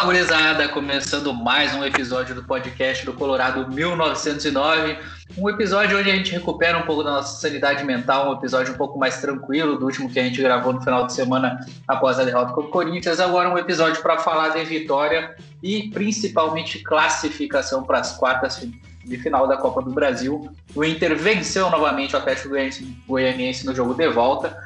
Fala, gurizada! Começando mais um episódio do podcast do Colorado 1909. Um episódio onde a gente recupera um pouco da nossa sanidade mental, um episódio um pouco mais tranquilo do último que a gente gravou no final de semana após a derrota contra o Corinthians. Agora um episódio para falar de vitória e principalmente classificação para as quartas de final da Copa do Brasil. O Inter venceu novamente o Atlético Goianiense no jogo de volta,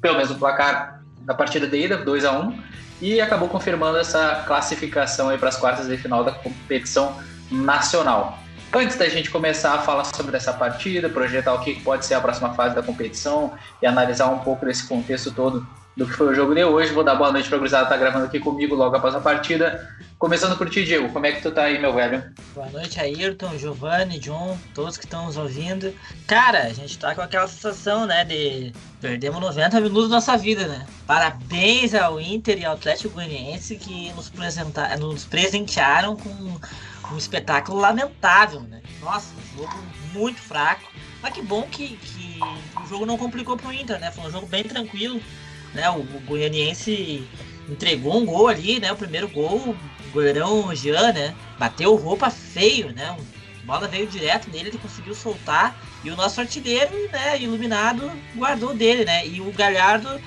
pelo mesmo placar da partida de ida, 2 a 1 e acabou confirmando essa classificação para as quartas de final da competição nacional. Antes da gente começar a falar sobre essa partida, projetar o que pode ser a próxima fase da competição e analisar um pouco desse contexto todo do que foi o jogo de hoje, vou dar boa noite para o Cruzado que tá gravando aqui comigo logo após a partida. Começando por ti, Diego, como é que tu tá aí, meu velho? Boa noite, Ayrton, Giovanni, John, todos que estão nos ouvindo. Cara, a gente tá com aquela sensação, né, de perdemos 90 minutos da nossa vida, né? Parabéns ao Inter e ao Atlético Goianiense que nos, nos presentearam com um espetáculo lamentável, né? Nossa, um jogo muito fraco. Mas que bom que, que o jogo não complicou pro Inter, né? Foi um jogo bem tranquilo, né? O, Goianiense entregou um gol ali, né? O primeiro gol, o goleirão Jean, né? Bateu roupa feio, né? A bola veio direto nele, ele conseguiu soltar. E o nosso artilheiro, né, iluminado, guardou dele, né? E o Galhardo,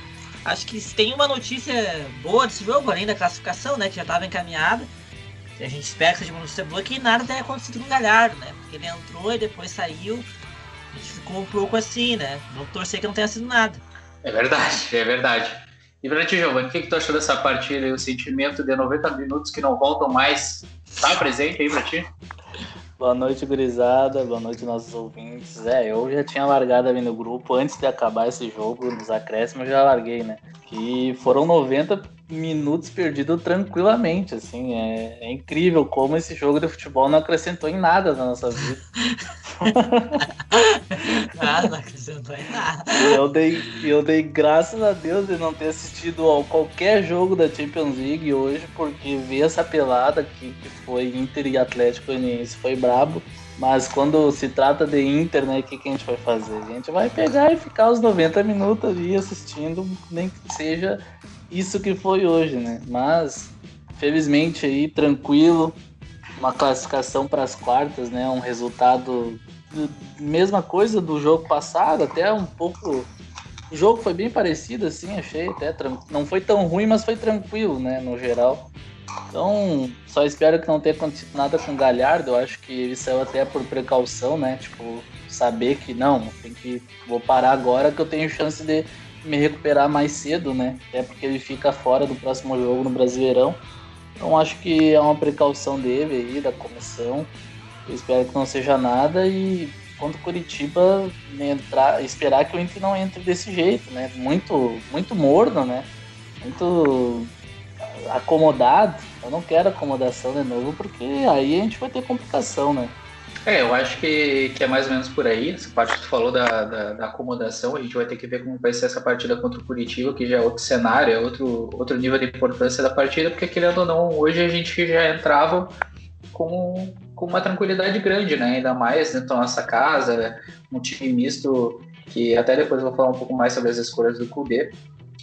acho que tem uma notícia boa desse jogo, além da classificação, né? Que já estava encaminhada. A gente espera que seja uma notícia boa que nada tenha acontecido com o Galhardo, né? Porque ele entrou e depois saiu. A gente ficou um pouco assim, né? Vamos torcer que não tenha sido nada. É verdade, é verdade. E pra ti, Giovanni, o que, que tu achou dessa partida e o sentimento de 90 minutos que não voltam mais? Tá presente aí pra ti? Boa noite, gurizada. Boa noite, nossos ouvintes. É, eu já tinha largado ali no grupo antes de acabar esse jogo, nos acréscimos, eu já larguei, né? Que foram 90 minutos perdidos tranquilamente, assim. É, é, incrível como esse jogo de futebol não acrescentou em nada na nossa vida. nada, não acrescentou em nada. Eu dei, eu dei graças a Deus de não ter assistido a qualquer jogo da Champions League hoje, porque ver essa pelada aqui, que foi Inter e Atlético Goianiense, foi brabo. Mas quando se trata de Inter, né, o que, que a gente vai fazer? A gente vai pegar e ficar os 90 minutos ali assistindo, nem que seja isso que foi hoje, né? Mas, felizmente aí, tranquilo, uma classificação para as quartas, né? Um resultado mesma coisa do jogo passado, até um pouco. O jogo foi bem parecido, assim, achei até não foi tão ruim, mas foi tranquilo, né, no geral. Então, só espero que não tenha acontecido nada com o Galhardo. Eu acho que ele saiu até por precaução, né? Tipo, saber que não, tem que vou parar agora que eu tenho chance de me recuperar mais cedo, né? Até porque ele fica fora do próximo jogo no Brasileirão. Então acho que é uma precaução dele aí, da comissão. Eu espero que não seja nada e quanto Curitiba entrar, esperar que o Inter não entre desse jeito, né? Muito, muito morno, né? Muito acomodado. Eu não quero acomodação de novo, porque aí a gente vai ter complicação, né? É, eu acho que, que é mais ou menos por aí. Essa parte que tu falou da, da, da, acomodação, a gente vai ter que ver como vai ser essa partida contra o Curitiba, que já é outro cenário, é outro, outro nível de importância da partida, porque querendo ou não, hoje a gente já entrava com, com uma tranquilidade grande, né? Ainda mais dentro da nossa casa, um time misto, que até depois eu vou falar um pouco mais sobre as escolhas do Cudê.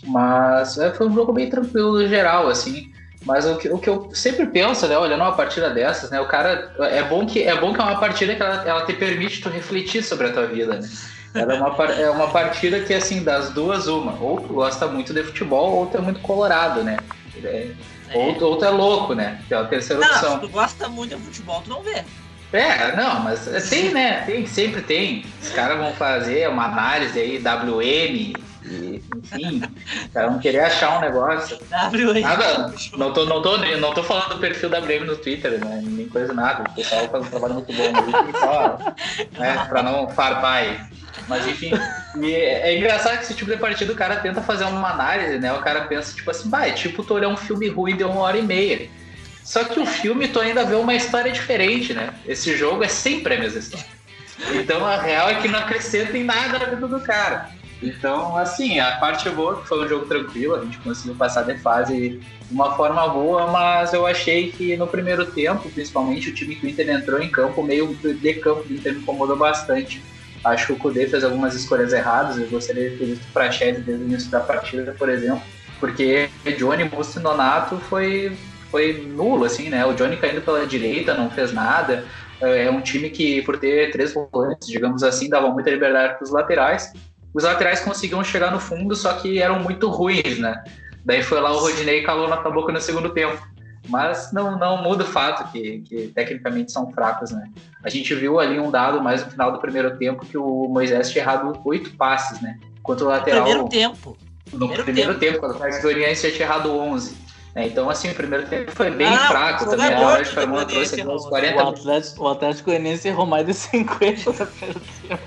Mas é, foi um jogo bem tranquilo no geral, assim. Mas o que, o que eu sempre penso, né, olhando uma partida dessas, né, o cara é bom que é bom que é uma partida que ela, ela te permite tu refletir sobre a tua vida, né? Ela é uma, é uma partida que assim das duas uma, ou tu gosta muito de futebol ou tu é muito colorado, né? É, é. Ou, ou tu é louco, né? Que é a terceira não, opção. Se tu gosta muito de futebol, tu não vê. É, não, mas tem, né? Tem, sempre tem. Os caras vão fazer uma análise aí, WM, e, enfim, cara não querer achar um negócio. Nada, não tô, não, tô, não tô falando do perfil da WM no Twitter, né? Nem coisa nada. O pessoal faz um trabalho muito bom no só, né? Pra não farpar aí. Mas enfim, é engraçado que esse tipo de partida o cara tenta fazer uma análise, né? O cara pensa, tipo assim, vai, tipo, tu olhar um filme ruim de uma hora e meia. Só que o filme tu ainda vê uma história diferente, né? Esse jogo é sempre a mesma história. Então a real é que não acrescenta em nada na vida do cara. Então, assim, a parte boa que foi um jogo tranquilo, a gente conseguiu passar de fase de uma forma boa, mas eu achei que no primeiro tempo, principalmente, o time que o Inter entrou em campo, meio de campo do Inter me incomodou bastante. Acho que o Kudê fez algumas escolhas erradas, eu gostaria de ter visto o Praxedes desde o início da partida, por exemplo, porque Johnny, Musto Nonato foi foi nulo, assim, né? O Johnny caindo pela direita, não fez nada. É, é um time que, por ter três volantes, digamos assim, dava muita liberdade para os laterais. Os laterais conseguiam chegar no fundo, só que eram muito ruins, né? Daí foi lá o Rodinei e calou na boca no segundo tempo. Mas não, não muda o fato que, que tecnicamente são fracos, né? A gente viu ali um dado mais no final do primeiro tempo que o Moisés tinha errado oito passes, né? Enquanto o lateral. No primeiro tempo. No primeiro, primeiro tempo. tempo, quando o Atlético Goianiense tinha errado 11. É, então, assim, o primeiro tempo foi bem ah, fraco também. A Oeste Carmona trouxe uns 40 O Atlético, o Atlético Goianiense errou mais de 50 no primeiro tempo.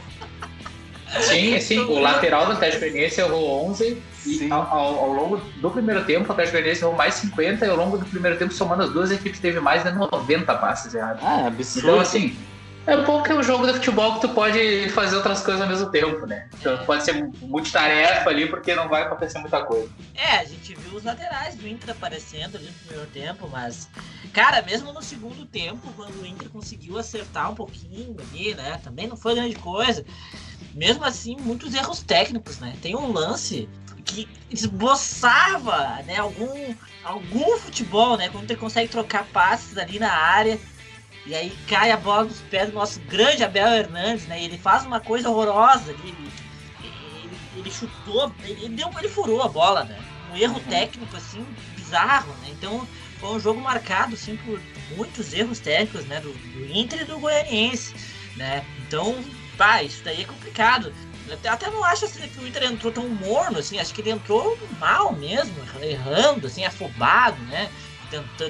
Sim, sim. O lateral do Atlético Goianiense errou 11 e ao, ao, ao, longo do primeiro tempo o Atlético Goianiense errou mais 50 e ao longo do primeiro tempo, somando as duas equipes, teve mais de 90 passes errados. Ah, absurdo. Então, assim, é bom que é um jogo de futebol que tu pode fazer outras coisas ao mesmo tempo, né? Então pode ser multitarefa ali, porque não vai acontecer muita coisa. É, a gente viu os laterais do Inter aparecendo ali no primeiro tempo, mas, cara, mesmo no segundo tempo, quando o Inter conseguiu acertar um pouquinho ali, né? Também não foi grande coisa mesmo assim, muitos erros técnicos, né? Tem um lance que esboçava né, algum, algum futebol, né? Quando ele consegue trocar passes ali na área e aí cai a bola dos pés do nosso grande Abel Hernandes, né? E ele faz uma coisa horrorosa ali. Ele, ele, ele chutou, ele, deu, ele furou a bola, né? Um erro uhum. técnico assim bizarro, né? Então foi um jogo marcado assim por muitos erros técnicos, né? Do, do Inter e do Goianiense, né? Então pá, isso daí é complicado. Eu até não acho assim, que o Inter entrou tão morno, assim, acho que ele entrou mal mesmo, errando, assim, afobado, né?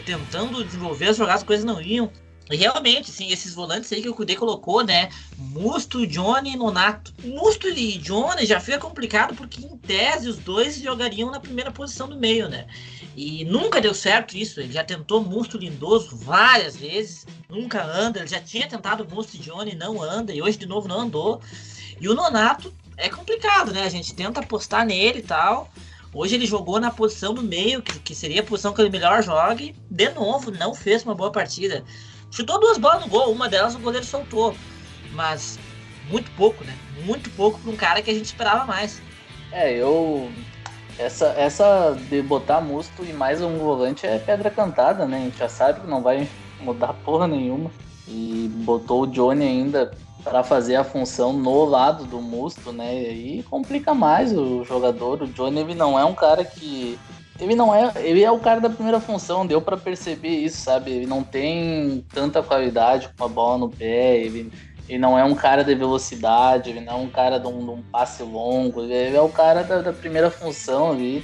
Tentando desenvolver as jogadas, as coisas não iam. Realmente, assim, esses volantes aí que o Kudê colocou, né? Musto, Johnny e Nonato. Musto e Johnny já fica complicado porque, em tese, os dois jogariam na primeira posição do meio, né? E nunca deu certo isso. Ele já tentou Musto Lindoso várias vezes, nunca anda. Ele já tinha tentado Musto e Johnny, não anda, e hoje de novo não andou. E o Nonato é complicado, né? A gente tenta apostar nele e tal. Hoje ele jogou na posição do meio, que, que seria a posição que ele melhor joga, e de novo não fez uma boa partida. Chutou duas bolas no gol, uma delas o goleiro soltou. Mas muito pouco, né? Muito pouco para um cara que a gente esperava mais. É, eu essa, essa de botar Musto e mais um volante é pedra cantada, né? A gente já sabe que não vai mudar porra nenhuma. E botou o Johnny ainda para fazer a função no lado do Musto, né? E aí complica mais o jogador. O Johnny ele não é um cara que ele não é, ele é o cara da primeira função, deu para perceber isso, sabe? Ele não tem tanta qualidade com a bola no pé, ele ele não é um cara de velocidade, ele não é um cara de um, de um passe longo, ele é o cara da, da, primeira função ali.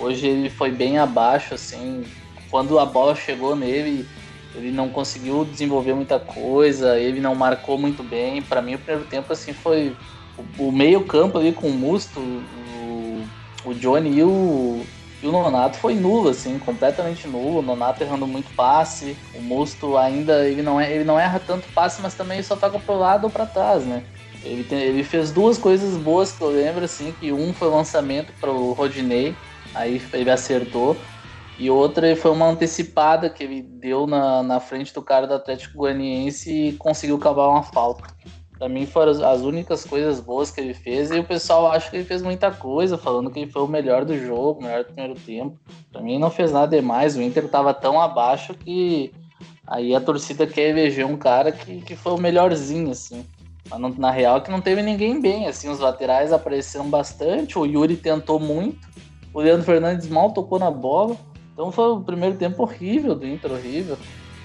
Hoje ele foi bem abaixo, assim. Quando a bola chegou nele, ele não conseguiu desenvolver muita coisa, ele não marcou muito bem. Para mim, o primeiro tempo assim foi o, o meio campo ali com o Musto, o, o Johnny e o, e o Nonato foi nulo, assim, completamente nulo. O Nonato errando muito passe. O Musto ainda, ele não, é, ele não erra tanto passe, mas também só toca pro lado ou para trás, né? Ele, tem, ele fez duas coisas boas que eu lembro, assim, que um foi o lançamento para o Rodinei, aí ele acertou. E outra foi uma antecipada que ele deu na, na frente do cara do Atlético Goianiense e conseguiu cavar uma falta. Pra mim foram as únicas coisas boas que ele fez. E o pessoal acha que ele fez muita coisa, falando que ele foi o melhor do jogo, o melhor do primeiro tempo. Pra mim não fez nada demais. O Inter tava tão abaixo que aí a torcida quer eleger um cara que, que foi o melhorzinho, assim. Mas não, na real que não teve ninguém bem, assim. Os laterais apareceram bastante. O Yuri tentou muito. O Leandro Fernandes mal tocou na bola. Então foi o primeiro tempo horrível do Inter, horrível.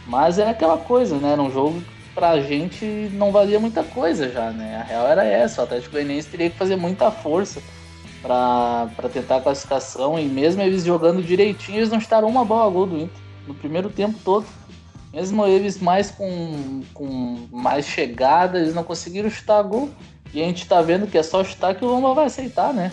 Mas é aquela coisa, né? Era um jogo pra gente não valia muita coisa já, né? A real era essa, o Atlético Goianiense teria que fazer muita força para tentar a classificação e mesmo eles jogando direitinho, eles não estaram uma bola gol do Inter no primeiro tempo todo. Mesmo eles mais com, com mais chegada, eles não conseguiram chutar gol. E a gente tá vendo que é só chutar que o Lomba vai aceitar, né?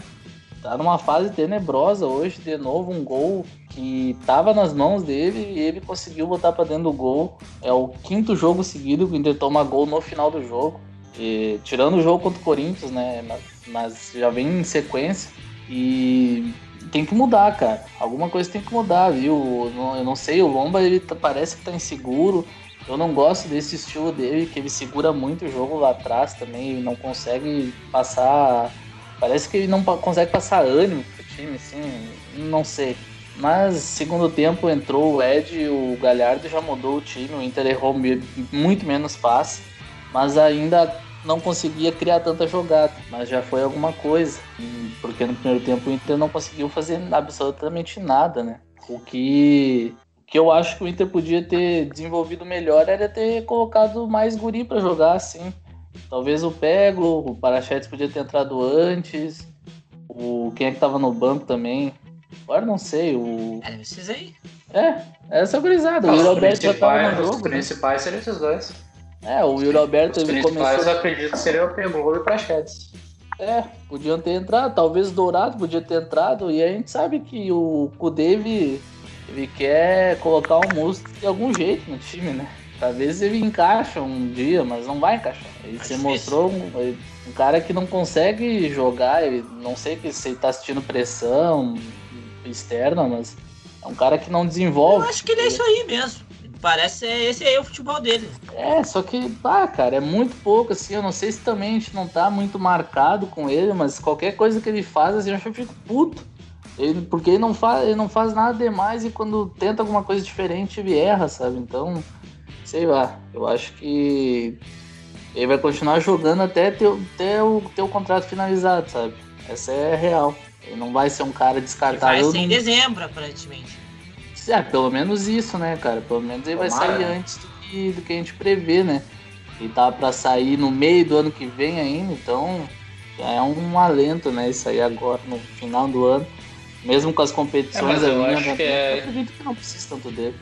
Tá numa fase tenebrosa hoje, de novo um gol que tava nas mãos dele e ele conseguiu botar para dentro do gol. É o quinto jogo seguido que o Inter toma gol no final do jogo. E, tirando o jogo contra o Corinthians, né? Mas, mas, já vem em sequência. E tem que mudar, cara. Alguma coisa tem que mudar, viu? Eu não sei, o Lomba ele tá, parece que tá inseguro. Eu não gosto desse estilo dele, que ele segura muito o jogo lá atrás também, não consegue passar Parece que ele não consegue passar ânimo pro time, assim, não sei. Mas segundo tempo entrou o Ed, o Galhardo já mudou o time, o Inter errou muito menos passe, mas ainda não conseguia criar tanta jogada, mas já foi alguma coisa, porque no primeiro tempo o Inter não conseguiu fazer absolutamente nada, né? O que, que eu acho que o Inter podia ter desenvolvido melhor era ter colocado mais guri para jogar assim. Talvez o Peglo, o Parachetes podia ter entrado antes, o quem é que tava no banco também, Agora não sei, o. É, esses aí. É, essa gurizada. O Yuri Alberto já tava no jogo. Os principais seriam esses dois. É, o Yuri Alberto ele começou. eu acredito que seria o Pegou e o Prachetes. É, podiam ter entrado, talvez Dourado podia ter entrado, e a gente sabe que o Kudeve ele quer colocar o Musto de algum jeito no time, né? Talvez ele encaixe um dia, mas não vai encaixar. Ele se mostrou um, um, cara que não consegue jogar, ele, não sei se ele tá assistindo pressão, externa, mas é um cara que não desenvolve. Eu acho que ele é isso aí mesmo. Parece ser esse aí é o futebol dele. É, só que, pá, cara, é muito pouco, assim. Eu não sei se também a gente não tá muito marcado com ele, mas qualquer coisa que ele faz, assim, eu fico puto. Ele, porque ele não, faz, ele não faz nada demais e quando tenta alguma coisa diferente, ele erra, sabe? Então, sei lá, eu acho que ele vai continuar jogando até ter, ter, o, ter o contrato finalizado, sabe? Essa é a real. Ele não vai ser um cara descartável. Vai ser em dezembro, aparentemente. É, pelo menos isso, né, cara? Pelo menos ele vai sair antes do que, do que a gente prevê, né? Ele tá para sair no meio do ano que vem ainda, então já é um alento, né? Isso aí agora, no final do ano. Mesmo com as competições é, eu ali, acho né? que é... eu acredito que não precisa tanto dele.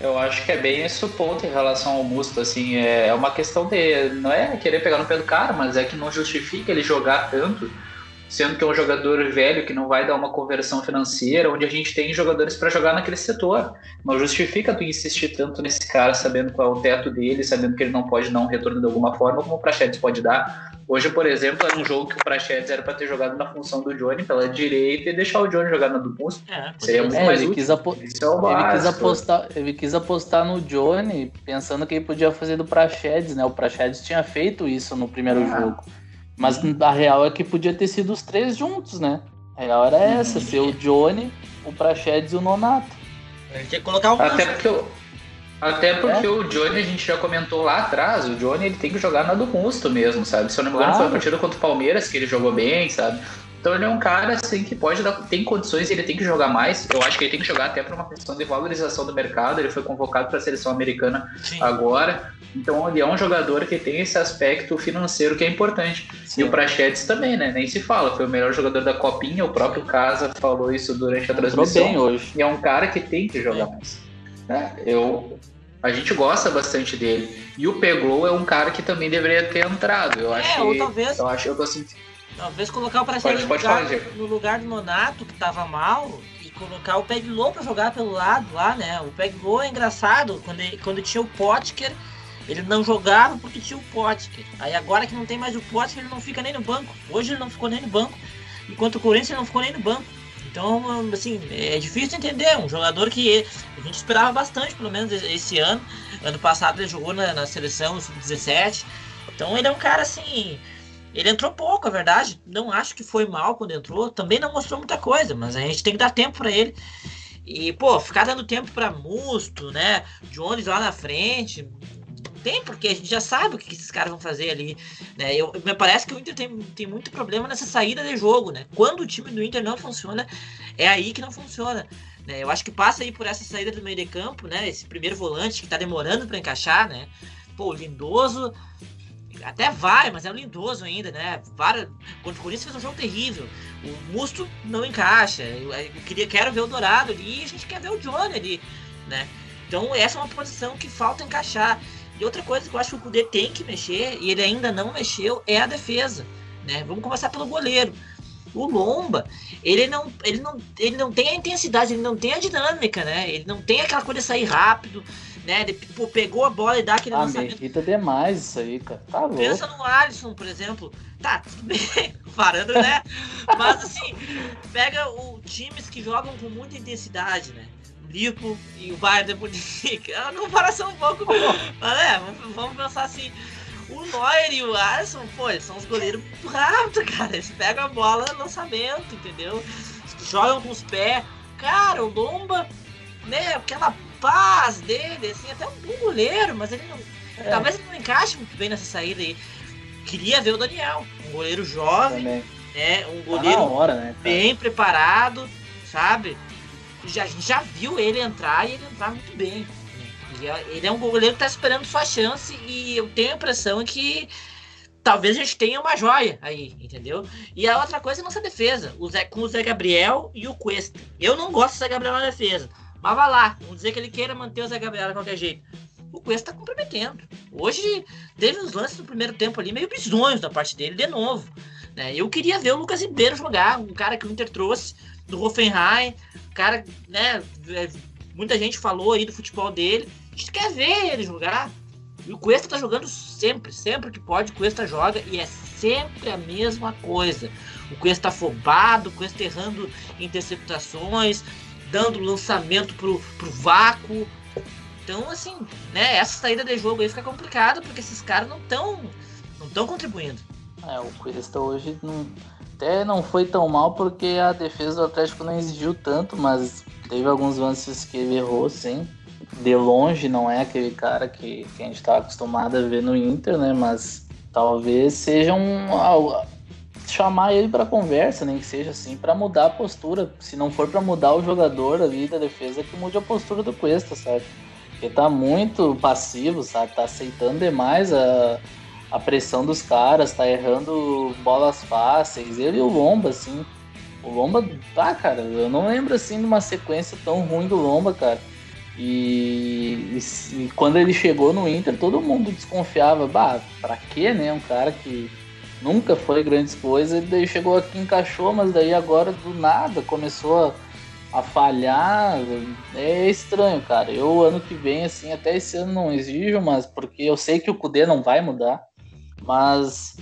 Eu acho que é bem esse o ponto em relação ao Musto, assim, é, é uma questão de. Não é querer pegar no pé do cara, mas é que não justifica ele jogar tanto sendo que é um jogador velho que não vai dar uma conversão financeira, onde a gente tem jogadores para jogar naquele setor. Não justifica tu insistir tanto nesse cara, sabendo qual é o teto dele, sabendo que ele não pode dar um retorno de alguma forma, como o Prachedes pode dar. Hoje, por exemplo, era um jogo que o Prachedes era para ter jogado na função do Johnny pela direita e deixar o Johnny jogar na do Musto. É, Seria muito é, mais ele Quis apo... É ele, quis apostar, ele quis apostar no Johnny, pensando que ele podia fazer do Prachedes, né? O Prachedes tinha feito isso no primeiro ah. jogo. Mas a real é que podia ter sido os três juntos, né? A real era uhum. essa, ser o Johnny, o Prachedes e o Nonato. A gente ia colocar um Até porque, o, até porque é. o Johnny, a gente já comentou lá atrás, o Johnny ele tem que jogar na do Musto mesmo, sabe? Se eu não me engano, claro. foi a partida contra o Palmeiras que ele jogou bem, sabe? Então ele é um cara assim que pode dar, tem condições, ele tem que jogar mais. Eu acho que ele tem que jogar até por uma questão de valorização do mercado. Ele foi convocado para a seleção americana Sim. agora. Então ele é um jogador que tem esse aspecto financeiro que é importante. Sim. E o Prachetes também, né? Nem se fala. Foi o melhor jogador da Copinha. O próprio Casa falou isso durante a transmissão. bem hoje. E é um cara que tem que jogar mais. Né? Eu, a gente gosta bastante dele. E o Peglow é um cara que também deveria ter entrado. Eu é, acho ou talvez. Eu acho eu tô sentindo Talvez colocar o Praxedes no, lugar, no lugar do Nonato, que tava mal, e colocar o Peglow pra jogar pelo lado lá, né? O Peglow é engraçado, quando, ele, quando tinha o Potker, ele não jogava porque tinha o Potker. Aí agora que não tem mais o Potker, ele não fica nem no banco. Hoje ele não ficou nem no banco, enquanto o Corinthians ele não ficou nem no banco. Então, assim, é difícil entender. Um jogador que a gente esperava bastante, pelo menos esse ano. Ano passado ele jogou na, na seleção sub-17. Então ele é um cara assim ele entrou pouco, é verdade. Não acho que foi mal quando entrou. Também não mostrou muita coisa, mas a gente tem que dar tempo para ele. E, pô, ficar dando tempo para Musto, né? Jones lá na frente. Tem, porque a gente já sabe o que esses caras vão fazer ali. Né? Eu, me parece que o Inter tem, tem muito problema nessa saída de jogo, né? Quando o time do Inter não funciona, é aí que não funciona. Né? Eu acho que passa aí por essa saída do meio de campo, né? Esse primeiro volante que tá demorando para encaixar, né? Pô, o Lindoso até vai, mas é um lindoso ainda, né? Para, contra o Corinthians fez um jogo terrível. O Musto não encaixa. Eu, queria, quero ver o Dourado ali e a gente quer ver o Johnny ali, né? Então essa é uma posição que falta encaixar. E outra coisa que eu acho que o Kudê tem que mexer, e ele ainda não mexeu, é a defesa. Né? Vamos começar pelo goleiro. O Lomba, ele não, ele, não, ele não tem a intensidade, ele não tem a dinâmica, né? Ele não tem aquela coisa de sair rápido, né? Ele pô, pegou a bola e dá aquele ah, lançamento. Me irrita demais isso aí, cara. Tá louco. Pensa no Alisson, por exemplo. Tá, tudo bem, parando, né? Mas assim, pega o times que jogam com muita intensidade, né? Lipo e o Bayern de Munique. É uma comparação um pouco. Mas é, vamos pensar assim. O Neuer e o Alisson, pô, eles são os goleiros rápidos, cara. Eles pegam a bola lançamento, entendeu? Jogam com os pés. Cara, o Lomba, né, aquela paz dele, assim, até um bom goleiro, mas ele não. É. Talvez ele não encaixe muito bem nessa saída aí. Queria ver o Daniel, um goleiro jovem, Também. né? Um tá goleiro tá hora, né, bem preparado, sabe? Já, já viu ele entrar e ele entrar muito bem. Né? Ele é um goleiro que tá esperando sua chance e eu tenho a impressão que talvez a gente tenha uma joia aí, entendeu? E a outra coisa é nossa defesa, o Zé, com o Zé Gabriel e o Cuesta. Eu não gosto do Zé Gabriel na defesa, mas vai lá, vamos dizer que ele queira manter o Zé Gabriel de qualquer jeito. O Cuesta tá comprometendo. Hoje teve uns lances no primeiro tempo ali meio bizonhos da parte dele, de novo. Né? Eu queria ver o Lucas Ribeiro jogar, um cara que o Inter trouxe do Hoffenheim, cara, né? É, muita gente falou aí do futebol dele. A gente quer ver ele jogar. E o Cuesta tá jogando sempre, sempre que pode, o Cuesta joga e é sempre a mesma coisa. O Cuesta tá afobado, o Cuesta errando interceptações, dando lançamento pro, pro vácuo. Então, assim, né, essa saída de jogo aí fica complicada porque esses caras não estão não tão contribuindo. É, o Cuesta hoje não, até não foi tão mal porque a defesa do Atlético não exigiu tanto, mas teve alguns lances que ele errou, sim de longe não é aquele cara que, que a gente está acostumado a ver no Inter, né? Mas talvez seja um chamar ele para conversa, nem que seja assim, para mudar a postura. Se não for para mudar o jogador ali da defesa, que mude a postura do Cuesta, sabe? Porque tá muito passivo, sabe? Tá aceitando demais a, a pressão dos caras, tá errando bolas fáceis. Ele e o Lomba, assim. O Lomba, tá, cara, eu não lembro assim de uma sequência tão ruim do Lomba, cara. E, e, e, quando ele chegou no Inter, todo mundo desconfiava, bah, pra quê, né? Um cara que nunca foi grandes coisas, ele daí chegou aqui, encaixou, mas daí agora do nada começou a, a falhar. É estranho, cara. Eu, ano que vem, assim, até esse ano não exijo, mas porque eu sei que o Kudê não vai mudar, mas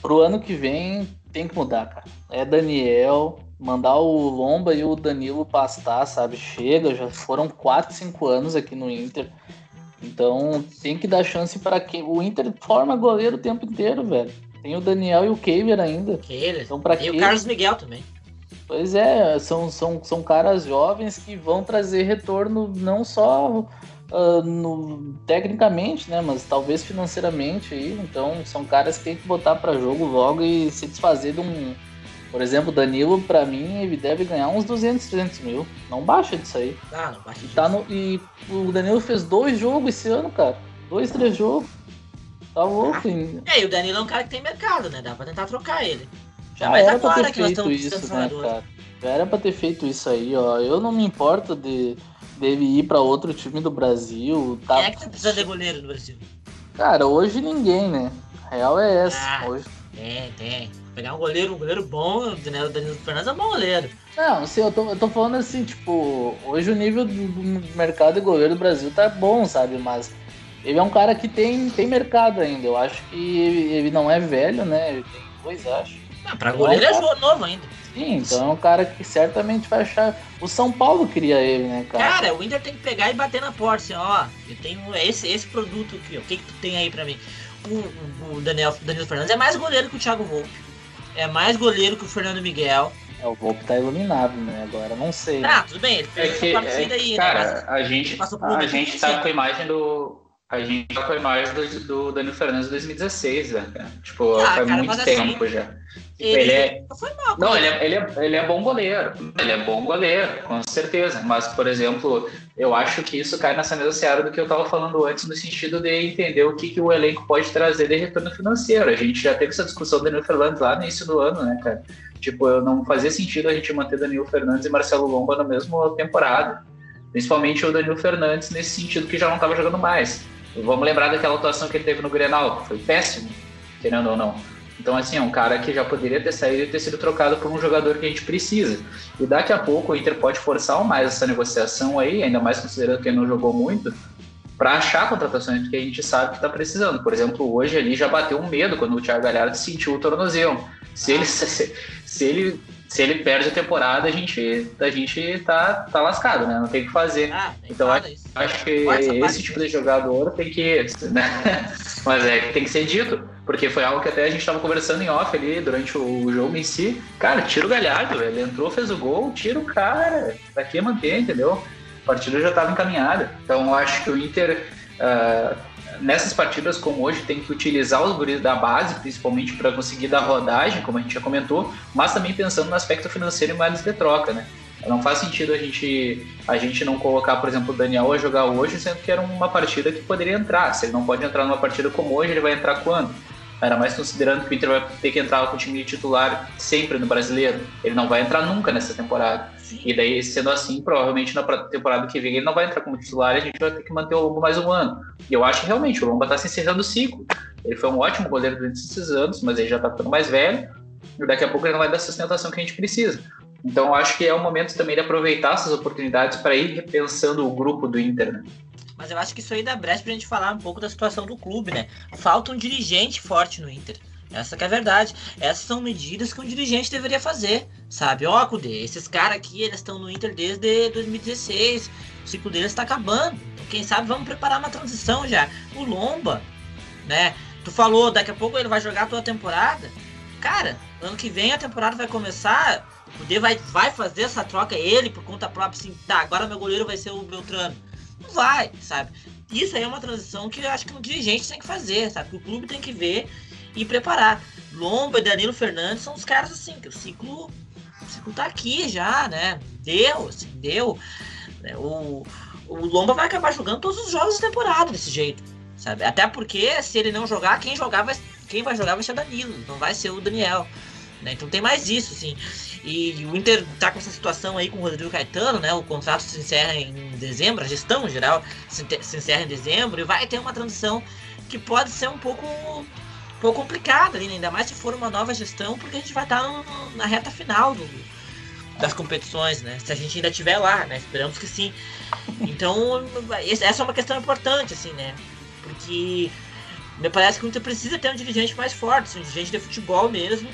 pro ano que vem tem que mudar, cara. É Daniel, mandar o Lomba e o Danilo pastar, sabe? Chega, já foram 4, 5 anos aqui no Inter. Então tem que dar chance para quem. O Inter forma goleiro o tempo inteiro, velho. Tem o Daniel e o Keimer ainda. Keimer. Então, pra e que... o Carlos Miguel também. Pois é, são, são, são caras jovens que vão trazer retorno não só uh, no, tecnicamente, né? Mas talvez financeiramente aí. Então são caras que tem que botar para jogo logo e se desfazer de um por exemplo, o Danilo, para mim, ele deve ganhar uns 200, 300 mil. Não baixa disso aí. Ah, não baixa e, tá no, e o Danilo fez dois jogos esse ano, cara. Dois, três jogos. Tá louco, hein? É, e o Danilo é um cara que tem mercado, né? Dá pra tentar trocar ele. Já era pra ter feito isso, né, cara? Já era pra ter feito isso aí, ó. Eu não me importo de dele ir pra outro time do Brasil. Tá... Quem é que precisa de goleiro no Brasil? Cara, hoje ninguém, né? A real é essa. Ah, hoje... Tem, tem. Pegar um goleiro, um goleiro bom, o Danilo, Fernandes é um bom goleiro. Não, assim, eu tô, eu tô falando assim, tipo, hoje o nível do, do mercado de goleiro do Brasil tá bom, sabe? Mas ele é um cara que tem, tem mercado ainda. Eu acho que ele, ele não é velho, né? Ele tem dois, acho. Não, pra goleiro é, é novo ainda. Sim, então é um cara que certamente vai achar. O São Paulo queria ele, né, cara? Cara, o Inter tem que pegar e bater na porta, assim, ó. Eu tenho esse, esse produto aqui, ó. O que, que tu tem aí pra mim? O, o Daniel, Danilo Fernandes é mais goleiro que o Thiago Volpe é mais goleiro que o Fernando Miguel. É, o Volpe tá iluminado, né? Agora não sei. Ah, tudo bem, ele fez é que, é, aí, cara, né? Cara, a gente, a gente tá com a imagem do. A gente com a imagem do, do Danilo Fernandes 2016, né? Tipo, ah, faz cara, muito tempo assim, já. Ele, ele é... Não foi mal. Não, ele é, ele, é, ele é bom goleiro. Ele é bom goleiro, com certeza. Mas, por exemplo, eu acho que isso cai nessa mesma seara do que eu estava falando antes, no sentido de entender o que, que o elenco pode trazer de retorno financeiro. A gente já teve essa discussão do Danilo Fernandes lá no início do ano, né, cara? Tipo, não fazia sentido a gente manter Danilo Fernandes e Marcelo Lomba na mesma temporada. Principalmente o Danilo Fernandes nesse sentido que já não estava jogando mais. Vamos lembrar daquela atuação que ele teve no Grenal, foi péssimo, querendo ou não. Então, assim, é um cara que já poderia ter saído e ter sido trocado por um jogador que a gente precisa. E daqui a pouco o Inter pode forçar mais essa negociação aí, ainda mais considerando que ele não jogou muito, para achar contratações que a gente sabe que está precisando. Por exemplo, hoje ali já bateu um medo quando o Thiago Galhardo sentiu o tornozelo. Se ele, se, se ele se ele perde a temporada, a gente, a gente tá, tá lascado, né? Não tem o que fazer. Ah, então acho, acho, que esse tipo de jogador tem que. Né? Mas é tem que ser dito. porque foi algo que até a gente estava conversando em off ali durante o jogo em si. Cara, tira o Galhardo, ele entrou, fez o gol, tira o cara. Pra que manter, entendeu? A partida já estava encaminhada. Então eu acho que o Inter, uh, nessas partidas como hoje, tem que utilizar os guris da base, principalmente para conseguir dar rodagem, como a gente já comentou, mas também pensando no aspecto financeiro e mais de troca, né? Não faz sentido a gente, a gente não colocar, por exemplo, o Daniel a jogar hoje, sendo que era uma partida que poderia entrar. Se ele não pode entrar numa partida como hoje, ele vai entrar quando? Era mais considerando que o Inter vai ter que entrar com o time titular sempre no brasileiro. Ele não vai entrar nunca nessa temporada. E daí, sendo assim, provavelmente na temporada que vem ele não vai entrar como titular e a gente vai ter que manter o Lombo mais um ano. E eu acho que realmente o Lomba está se encerrando o ciclo. Ele foi um ótimo goleiro durante esses anos, mas ele já está ficando mais velho. E daqui a pouco ele não vai dar a sustentação que a gente precisa. Então, eu acho que é o momento também de aproveitar essas oportunidades para ir repensando o grupo do Inter. Né? Mas eu acho que isso aí dá brecha pra gente falar um pouco da situação do clube, né? Falta um dirigente forte no Inter. Essa que é a verdade. Essas são medidas que um dirigente deveria fazer, sabe? Ó, Cudê, esses caras aqui, eles estão no Inter desde 2016. O ciclo deles está acabando. Então, quem sabe vamos preparar uma transição já. O Lomba, né? Tu falou, daqui a pouco ele vai jogar toda a temporada. Cara, ano que vem a temporada vai começar. O Cudê vai, vai fazer essa troca, ele, por conta própria, assim, tá, agora meu goleiro vai ser o Beltrano não vai, sabe? Isso aí é uma transição que eu acho que o dirigente tem que fazer, sabe? Que o clube tem que ver e preparar. Lomba e Danilo Fernandes são os caras assim, que o ciclo, o ciclo tá aqui já, né? Deu, assim, deu. É, o, o Lomba vai acabar jogando todos os jogos da temporada desse jeito, sabe? Até porque se ele não jogar, quem jogar vai, quem vai jogar vai ser o Danilo, não vai ser o Daniel. Né? Então tem mais isso, assim. E o Inter tá com essa situação aí com o Rodrigo Caetano, né? O contrato se encerra em dezembro, a gestão em geral se encerra em dezembro e vai ter uma transição que pode ser um pouco, um pouco complicada ali, né? ainda mais se for uma nova gestão, porque a gente vai estar na reta final do, das competições, né? Se a gente ainda estiver lá, né? Esperamos que sim. Então, essa é uma questão importante, assim, né? Porque me parece que o Inter precisa ter um dirigente mais forte, um dirigente de futebol mesmo,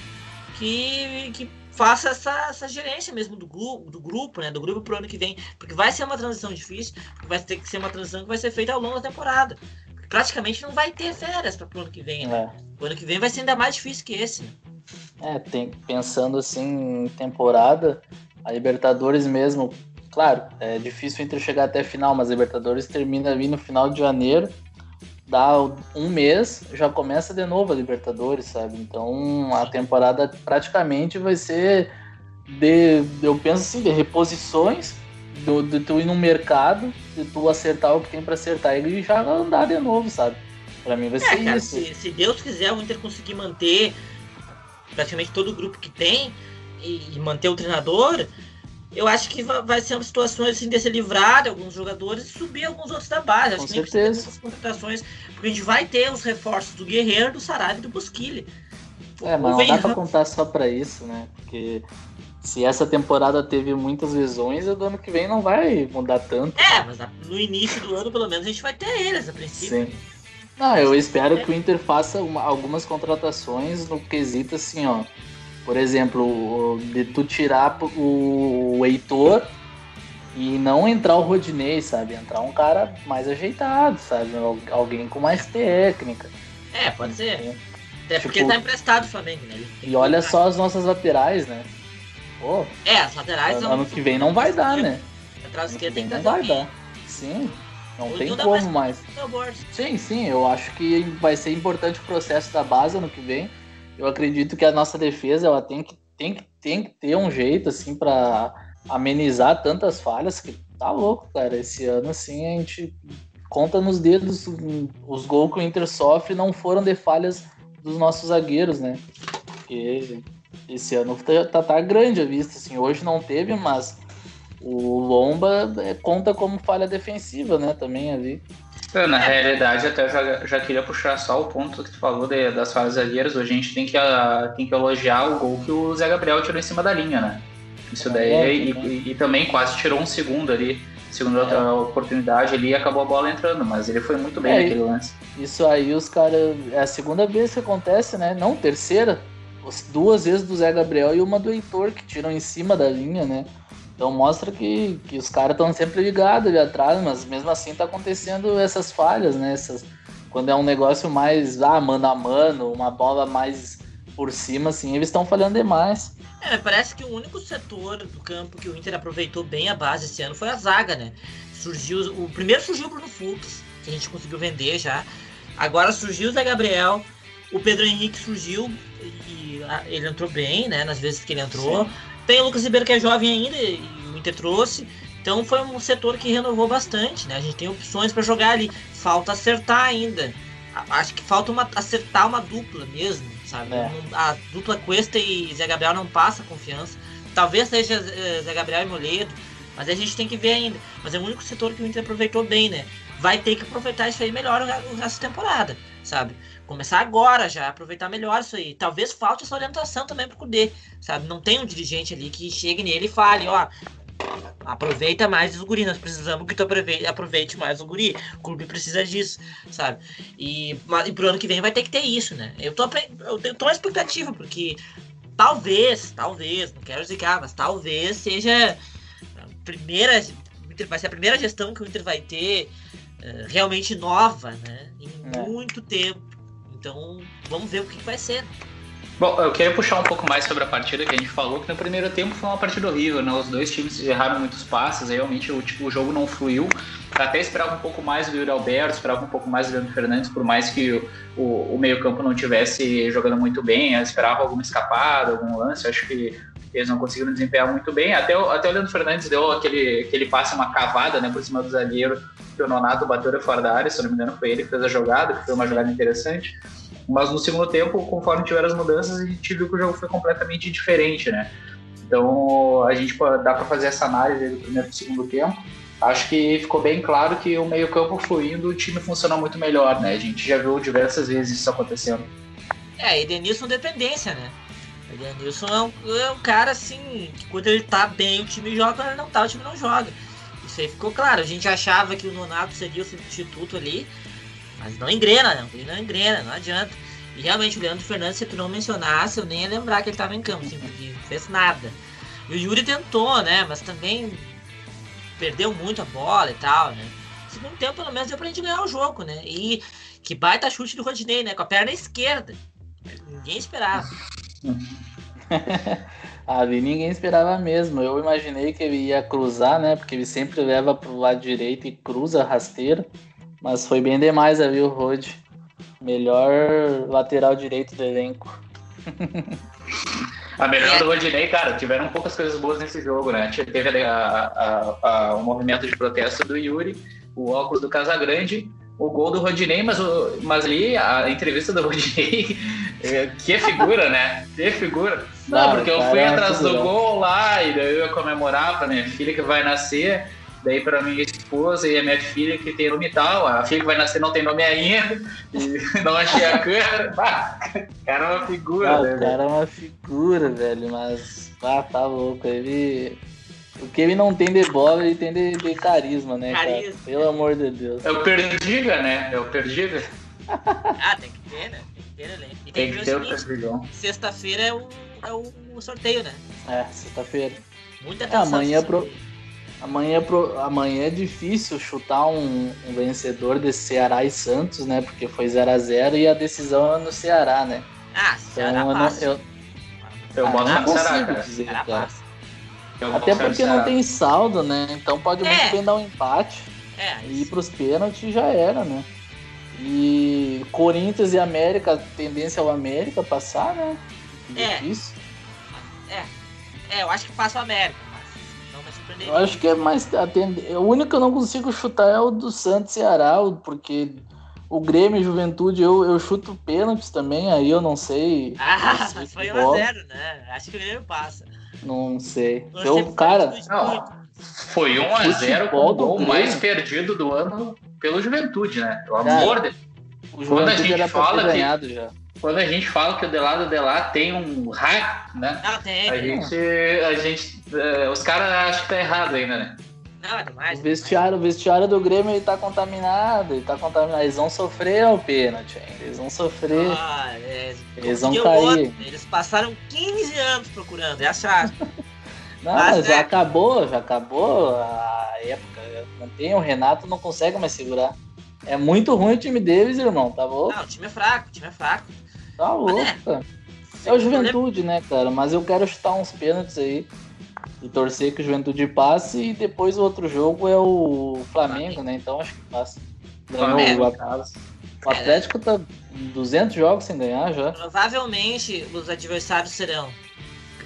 que, que faça essa, essa gerência mesmo do grupo, do grupo, né? Do grupo pro ano que vem. Porque vai ser uma transição difícil, vai ter que ser uma transição que vai ser feita ao longo da temporada. Praticamente não vai ter férias para pro ano que vem, né? É. O ano que vem vai ser ainda mais difícil que esse. É, tem, pensando assim em temporada, a Libertadores mesmo, claro, é difícil entre chegar até final, mas a Libertadores termina ali no final de janeiro dá um mês, já começa de novo a Libertadores, sabe? Então a temporada praticamente vai ser de, eu penso assim, de reposições, do, de tu ir no mercado, de tu acertar o que tem para acertar e já andar de novo, sabe? Para mim vai é, ser cara, isso. Se, se, Deus quiser o Inter conseguir manter praticamente todo o grupo que tem e, e manter o treinador, eu acho que vai ser uma situação assim de se livrar de alguns jogadores e subir alguns outros da base. Acho Com que certeza. nem contratações, porque a gente vai ter os reforços do Guerreiro, do Sarabia e do Busquille. É, mas não dá pra contar só pra isso, né? Porque se essa temporada teve muitas lesões, o ano que vem não vai mudar tanto. É, mas no início do ano, pelo menos, a gente vai ter eles a princípio. Sim. Não, eu espero que o Inter faça uma, algumas contratações no quesito assim, ó por exemplo, de tu tirar o Heitor e não entrar o Rodinei, sabe? Entrar um cara mais ajeitado, sabe? Alguém com mais técnica. É, pode ser. É. Até porque tipo, ele tá emprestado o Flamengo, né? E olha só as nossas laterais, né? Pô, é, as laterais ano, ano que vem não vai dar, né? Atrás esquerda tem que Não vai dar. Sim. Não tem como mais. Sim, sim, eu acho que vai ser importante o processo da base ano que vem eu acredito que a nossa defesa ela tem que, tem que, tem que ter um jeito assim para amenizar tantas falhas que tá louco, cara. Esse ano assim a gente conta nos dedos os gols que o Inter sofre não foram de falhas dos nossos zagueiros, né? Porque esse ano tá, tá, tá grande a vista, assim. Hoje não teve, mas o Lomba é, conta como falha defensiva, né? Também ali. É, na realidade, até já, já queria puxar só o ponto que tu falou de, das falhas zagueiras. Hoje a gente tem que, a, tem que elogiar o gol que o Zé Gabriel tirou em cima da linha, né? Isso daí, é, e, e, e, também quase tirou um segundo ali, segunda é. oportunidade ali e acabou a bola entrando, mas ele foi muito bem é, naquele lance. Isso aí, os caras. É a segunda vez que acontece, né? Não, terceira. Duas vezes do Zé Gabriel e uma do Heitor que tiram em cima da linha, né? Então mostra que, que os caras estão sempre ligados ali atrás, mas mesmo assim tá acontecendo essas falhas, né? Essas, quando é um negócio mais ah, mano a mano, uma bola mais por cima, assim, eles estão falhando demais. É, parece que o único setor do campo que o Inter aproveitou bem a base esse ano foi a zaga, né? Surgiu. O primeiro surgiu o Bruno Fux, que a gente conseguiu vender já. Agora surgiu o Zé Gabriel, o Pedro Henrique surgiu e ele entrou bem, né? Nas vezes que ele entrou. Sim. Tem o Lucas Ribeiro que é jovem ainda e o Inter trouxe. Então foi um setor que renovou bastante, né? A gente tem opções para jogar ali. Falta acertar ainda. Acho que falta uma, acertar uma dupla mesmo, sabe? É. A dupla Cuesta e Zé Gabriel não passa confiança. Talvez seja eh, Zé Gabriel e Moledo, mas a gente tem que ver ainda. Mas é o único setor que o Inter aproveitou bem, né? Vai ter que aproveitar isso aí melhor o resto da temporada, sabe? Começar agora já, aproveitar melhor isso aí. Talvez falte essa orientação também pro Cudê, sabe? Não tem um dirigente ali que chegue nele e fale, ó, Aproveita mais os guri, nós precisamos que tu aproveite, aproveite mais o guri. O clube precisa disso, sabe? E, mas, e pro ano que vem vai ter que ter isso, né? Eu tô, eu tenho uma expectativa, porque talvez, talvez, não quero zicar, mas talvez seja a primeira. Vai ser a primeira gestão que o Inter vai ter uh, realmente nova, né? Em é. muito tempo. Então, vamos ver o que, vai ser. Bom, eu queria puxar um pouco mais sobre a partida que a gente falou, que no primeiro tempo foi uma partida horrível, né? Os dois times erraram muitos passes, realmente o, tipo, o jogo não fluiu. Até esperava um pouco mais do Yuri Alberto, esperava um pouco mais do Leandro Fernandes, por mais que o, o, o meio-campo não tivesse jogando muito bem, eu esperava alguma escapada, algum lance, acho que eles não conseguiram desempenhar muito bem. Até, o, até o Leandro Fernandes deu aquele, aquele passe, uma cavada né, por cima do zagueiro, que o Nonato bateu fora da área, se não me engano foi ele que fez a jogada, que foi uma jogada interessante. Mas no segundo tempo, conforme tiveram as mudanças, a gente viu que o jogo foi completamente diferente, né? Então a gente dá para fazer essa análise do primeiro e segundo tempo. Acho que ficou bem claro que o meio-campo fluindo, o time funciona muito melhor, né? A gente já viu diversas vezes isso acontecendo. É, Edenilson dependência, né? Edenilson é um, é um cara assim, que quando ele tá bem, o time joga, quando ele não tá, o time não joga. Isso aí ficou claro. A gente achava que o Nonato seria o substituto ali, mas não engrena, não. Ele não engrena, não adianta. E realmente o Leandro Fernandes, se tu não mencionasse, eu nem ia lembrar que ele estava em campo, assim, porque fez nada. E o Yuri tentou, né? Mas também perdeu muito a bola e tal, né? Segundo tempo, pelo menos, deu pra gente ganhar o jogo, né? E que baita chute do Rodinei, né? Com a perna esquerda. Ninguém esperava. Ali ninguém esperava mesmo. Eu imaginei que ele ia cruzar, né? Porque ele sempre leva pro lado direito e cruza rasteiro. Mas foi bem demais ali o Rod. Melhor lateral direito do elenco. A melhor do Rodinei, cara, tiveram poucas coisas boas nesse jogo, né? Teve a, a, a, o movimento de protesto do Yuri, o óculos do Casagrande, o gol do Rodinei, mas, o, mas ali a entrevista do Rodinei, que figura, né? Que figura. Não, porque eu fui atrás do gol lá e daí eu ia comemorar pra minha filha que vai nascer. Daí para minha esposa e a minha filha que tem nome tal, a filha que vai nascer não tem nome ainda, e não achei a câmera. cara é uma figura, ah, né? O cara é uma figura, velho, mas ah, tá louco. Ele. O que ele não tem de bola, ele tem de, de carisma, né, carisma. cara? Pelo amor de Deus. É o Perdiga, né? É o Perdiga. ah, tem que ter, né? Ter, né? E tem, tem que ter o Perdigão. Sexta-feira é o, é o sorteio, né? É, sexta-feira. Muita atenção. É, amanhã, pro... Amanhã, pro, amanhã é difícil chutar um, um, vencedor desse Ceará e Santos, né? Porque foi 0 a 0 e a decisão é no Ceará, né? Ah, Ceará então, passa. Eu, eu, eu ah, não Ceará, dizer, cara. Até porque não tem saldo, né? Então pode é. muito bem dar um empate é, e ir pros pênaltis já era, né? E Corinthians e América, tendência ao América passar, né? É. Difícil. É. É, eu acho que passa o América. Eu acho que é mais atender. O único que eu não consigo chutar é o do Santos Ceará, porque o Grêmio e Juventude eu, eu chuto pênaltis também, aí eu não sei. Ah, não sei foi 1x0, né? Acho que o Grêmio passa. Não sei. Eu, cara. Não, foi 1x0 com o gol mais perdido do ano pelo Juventude, né? Pelo amor de Deus. Quando a gente fala que. Já quando a gente fala que o Delado Delá tem um hack, né? Não, tem. A gente. A gente uh, os caras acham que tá errado ainda, né? Não, é demais. O vestiário, o vestiário do Grêmio ele tá contaminado, ele tá contaminado. Eles vão sofrer o pênalti ainda. Eles vão sofrer. Ah, é, eles vão cair. Outro. Eles passaram 15 anos procurando, é achar. Não, mas, já é... acabou, já acabou a época. Não tem, o Renato não consegue mais segurar. É muito ruim o time deles, irmão, tá louco? Não, o time é fraco, o time é fraco. Tá louco, é. cara. É o Juventude, né, cara? Mas eu quero chutar uns pênaltis aí e torcer que o Juventude passe e depois o outro jogo é o Flamengo, né? Então acho que passa. Ganhou o Atlético. O Atlético tá 200 jogos sem ganhar já. Provavelmente os adversários serão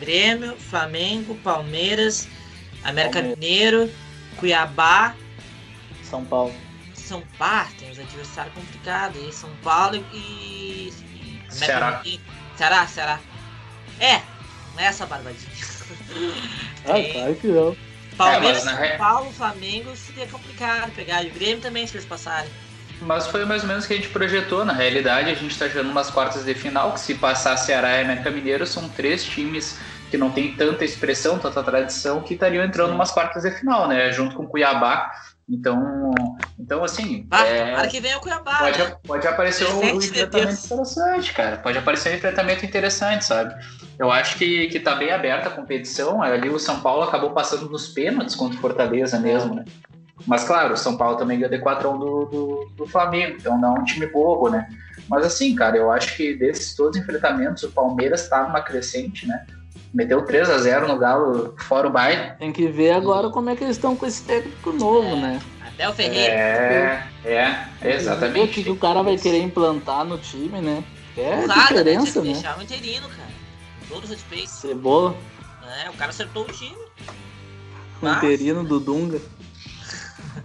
Grêmio, Flamengo, Palmeiras, América Palmeiras. Mineiro, Cuiabá, São Paulo. São Paulo. Tem os adversários complicados aí. São Paulo e. e América Ceará. Mineiro. Ceará, Ceará. É, não é essa barbadinha. Ah, Tem claro que não. Palmeiras, É, mas na São Paulo, Flamengo seria complicado pegar. E o Grêmio também, se eles passarem. Mas foi mais ou menos o que a gente projetou. Na realidade, a gente está jogando umas quartas de final, que se passar Ceará e América Mineiro, são três times que não tem tanta expressão, tanta tradição, que estariam entrando umas quartas de final, né? Junto com Cuiabá. Então, então assim, Ah, é, tomara que venha o Cuiabá. pode, né? pode aparecer um enfrentamento interessante, cara. Pode aparecer um enfrentamento interessante, sabe? Eu acho que, que tá bem aberta a competição. Ali o São Paulo acabou passando nos pênaltis contra o Fortaleza mesmo, né? Mas claro, o São Paulo também ganhou de 4 do, do, do Flamengo, então não é um time bobo, né? Mas assim, cara, eu acho que desses todos os enfrentamentos, o Palmeiras tá numa crescente, né? Meteu 3 a 0 no Galo, fora o baile. Tem que ver agora como é que eles estão com esse técnico novo, né? Abel Ferreira. É, é, O que, exatamente. que o cara vai querer implantar no time, né? É Nada, né? Diferença, né? deixar o interino, cara. Com todo respeito. Cebola, É, o cara acertou o time. o interino do Dunga.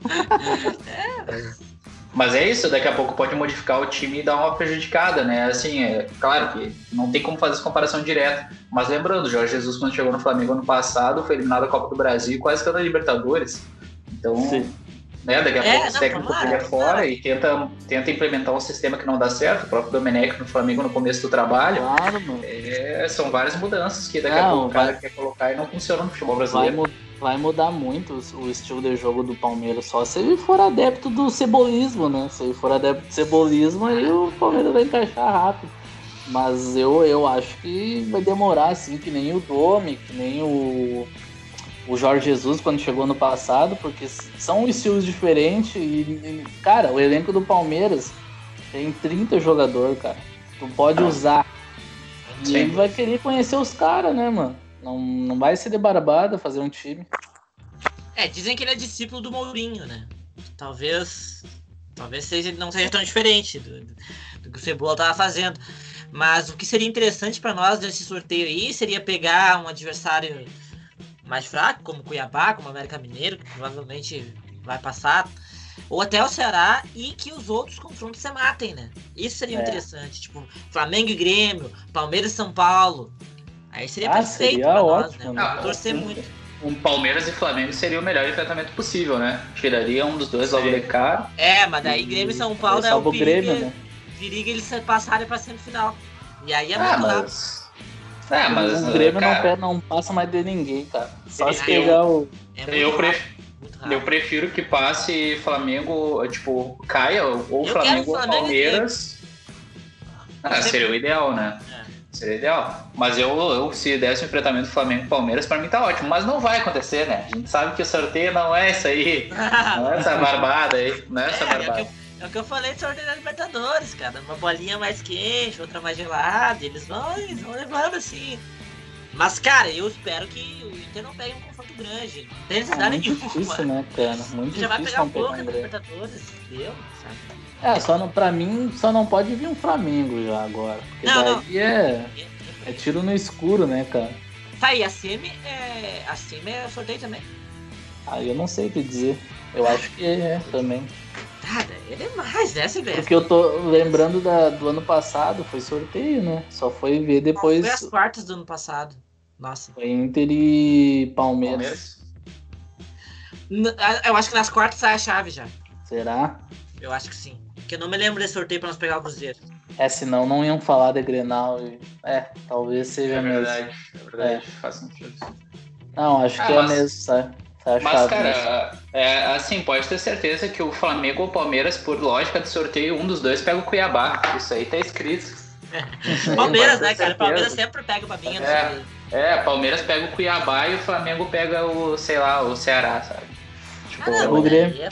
Mas é isso, daqui a pouco pode modificar o time e dar uma prejudicada, né? Assim, é claro que não tem como fazer essa comparação direta. Mas lembrando, o Jorge Jesus, quando chegou no Flamengo ano passado, foi eliminado da Copa do Brasil e quase que da Libertadores. Então, Sim. né, daqui a É, pouco o não, técnico tomara. fora e tenta, tenta implementar um sistema que não dá certo. O próprio Domenech no Flamengo no começo do trabalho. Claro, mano. É, são várias mudanças que daqui a Não, pouco o cara vai- quer colocar e não funciona no futebol Vai, brasileiro. mu- vai mudar muito o, estilo de jogo do Palmeiras, só se ele for adepto do cebolismo, né? Se ele for adepto do cebolismo, aí o Palmeiras vai encaixar rápido. Mas eu, eu acho que vai demorar, assim, que nem o Domi, que nem o, o Jorge Jesus quando chegou no passado, porque são estilos diferentes e, e, cara, o elenco do Palmeiras tem 30 jogadores, cara. Tu pode Ah. usar. E Sim. ele vai querer conhecer os caras, né, mano? Não, não vai ser de barbada fazer um time. É, dizem que ele é discípulo do Mourinho, né? Talvez. Talvez seja, não seja tão diferente do, do- que o Cebola tava fazendo. Mas o que seria interessante pra nós nesse sorteio aí seria pegar um adversário mais fraco, como Cuiabá, como América Mineiro, que provavelmente vai passar. Ou até o Ceará e que os outros confrontos se matem, né? Isso seria É. interessante. Tipo, Flamengo e Grêmio, Palmeiras e São Paulo. Aí seria Ah, perfeito seria pra ótimo, nós, né? né? Vamos torcer Sim. muito. Um Palmeiras e Flamengo seria o melhor enfrentamento possível, né? Tiraria um dos dois logo de cara. É, mas daí Grêmio e São Paulo é o o Grêmio, perigo, né? perigo eles passarem pra semifinal. E aí é Ah, muito mas. É, mas. o Grêmio não, cara, pega- não passa mais de ninguém, cara. Só se Eu- pegar o. É muito eu, prefiro, muito eu prefiro que passe Flamengo, tipo, caia, ou Eu Flamengo ou Flamengo Palmeiras. Ah, seria o ideal, né? É. Seria ideal. Mas eu, eu se desse um enfrentamento Flamengo e Palmeiras, pra mim tá ótimo. Mas não vai acontecer, né? A gente sabe que o sorteio não é isso aí. Não é essa barbada aí. Não é essa É, é, o barbada. eu, é o que eu falei de sorteio da Libertadores, cara. Uma bolinha mais quente, outra mais gelada. Eles vão, eles vão levando assim. Mas, cara, eu espero que o Inter não pegue um confronto grande. Não tem É necessidade muito nenhuma. difícil, né, cara? Muito Já vai difícil pegar não pegar pouca um da. Libertadores, deu, sabe? É, só não, pra mim, só não pode vir um Flamengo já agora. Porque Não, não. daí É, é tiro no escuro, né, cara? Tá aí, a Semi é. A Semi é sorteio também. Aí eu não sei o que dizer. Eu acho que é também. Cara, ele é mais, né, CBF? Porque eu tô lembrando da, do ano passado, foi sorteio, né? Só foi ver depois. Foi as quartas do ano passado. Nossa. Foi Inter e Palmeiras. Palmeiras. Eu acho que nas quartas sai a chave já. Será? Eu acho que sim. Porque eu não me lembro desse sorteio pra nós pegar o Cruzeiro. É, senão não iam falar de Grenal. e- É, talvez seja É mesmo. verdade, é verdade, faz sentido. Não, acho Ah, que mas- é mesmo, sabe? Tá Mas, achado mesmo. cara, é, assim, pode ter certeza que o Flamengo ou o Palmeiras, por lógica de sorteio, um dos dois pega o Cuiabá. Isso aí tá escrito. Palmeiras, né, cara? Palmeiras sempre pega o babinha no É. É, Palmeiras pega o Cuiabá e o Flamengo pega o, sei lá, o Ceará, sabe? Tipo, Ah, não, o mas Grêmio.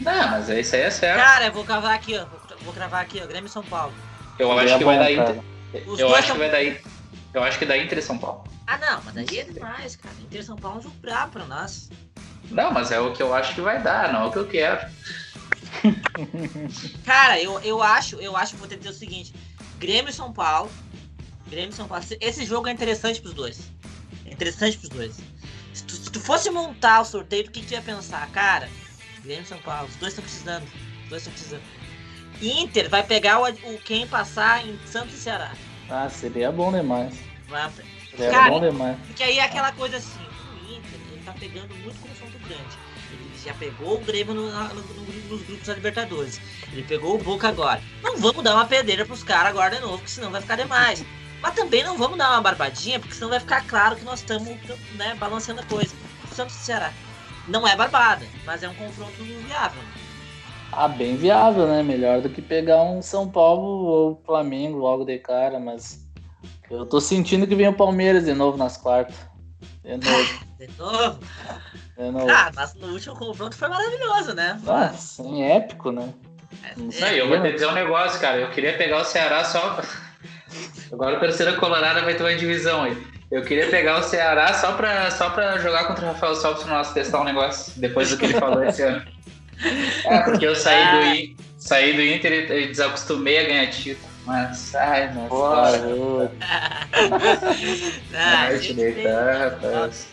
É Não, mas isso aí é certo. Cara, eu vou cravar aqui, ó. Vou, cravar aqui, ó. Grêmio e São Paulo. Eu acho que vai dar. Inter. Eu acho que vai dar Inter. Eu acho que dá Inter e São Paulo. Ah, não, mas daí é demais, cara. Inter e São Paulo é um jogo brabo pra nós. Não, mas é o que eu acho que vai dar, não é o que eu quero. Cara, eu, eu acho, eu acho que vou ter que dizer o seguinte: Grêmio e São Paulo. Grêmio e São Paulo. Esse jogo é interessante pros dois. É interessante pros dois. Se tu, se tu fosse montar o sorteio, o que, que tu ia pensar? Cara, Grêmio e São Paulo, os dois estão precisando. Os dois estão precisando. Inter vai pegar o, o quem passar em Santos e Ceará. Ah, seria bom demais. Vai- Seria Cara, bom demais. Porque aí é aquela coisa assim, o Inter, ele tá pegando muito confronto grande. Ele já pegou o Grêmio no- no- no- nos grupos da Libertadores. Ele pegou o Boca agora. Não vamos dar uma pedreira pros caras agora de novo, porque senão vai ficar demais. Mas também não vamos dar uma barbadinha, porque senão vai ficar claro que nós estamos né, balanceando a coisa. Santos e Ceará. Não é barbada, mas é um confronto viável. Ah, bem viável, né? Melhor do que pegar um São Paulo ou Flamengo logo de cara, mas eu tô sentindo que vem o Palmeiras de novo nas quartas. De novo, De novo. de novo. Ah, mas no último confronto foi maravilhoso, né? Ah, sim, épico, né? Não Não, sei, e eu vou te dizer um negócio, cara. Eu queria pegar o Ceará só. Agora a terceira colorada vai ter uma divisão aí. Eu queria pegar o Ceará só pra, só pra jogar contra o Rafael Sobis pra nós testar um negócio depois do que ele falou esse ano. É, porque eu saí do, I- saí do Inter e desacostumei a ganhar título. Mas, ai, Por fora. favor. Ah, tem- rapaz.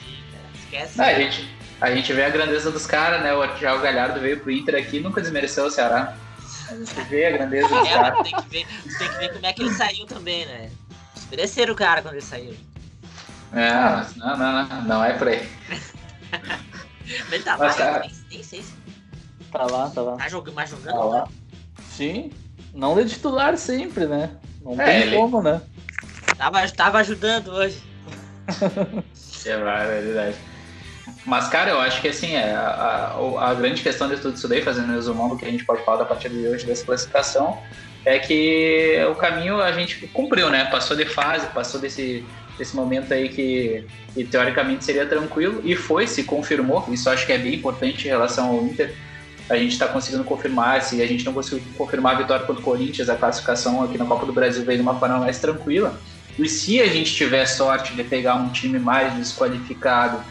Esquece. Não, a, gente, a gente vê a grandeza dos caras, né? O Thiago Galhardo veio pro Inter aqui e nunca desmereceu o Ceará. A gente vê a grandeza dos É, caras. tem que, ver, tem que ver como é que ele saiu também, né? Mereceram o cara quando ele saiu. É, mas não, não, não, não é por aí. Mas ele tá lá, Mas, cara- nem, nem sei se Tá lá, tá lá. tá jogando, mas jogando. Tá lá. Sim. Não de titular sempre, né? Não É, tem ele- como, né? Tava, tava ajudando hoje. É verdade. Mas, cara, eu acho que assim, é, a, a, a grande questão de tudo isso daí, fazendo um resumão do que a gente pode falar da partida de hoje dessa classificação, é que o caminho a gente cumpriu, né? Passou de fase, passou desse, desse momento aí que, que teoricamente seria tranquilo, e foi, se confirmou. Isso acho que é bem importante em relação ao Inter. A gente está conseguindo confirmar, se a gente não conseguiu confirmar a vitória contra o Corinthians, a classificação aqui na Copa do Brasil veio de uma forma mais tranquila. E se a gente tiver sorte de pegar um time mais desqualificado,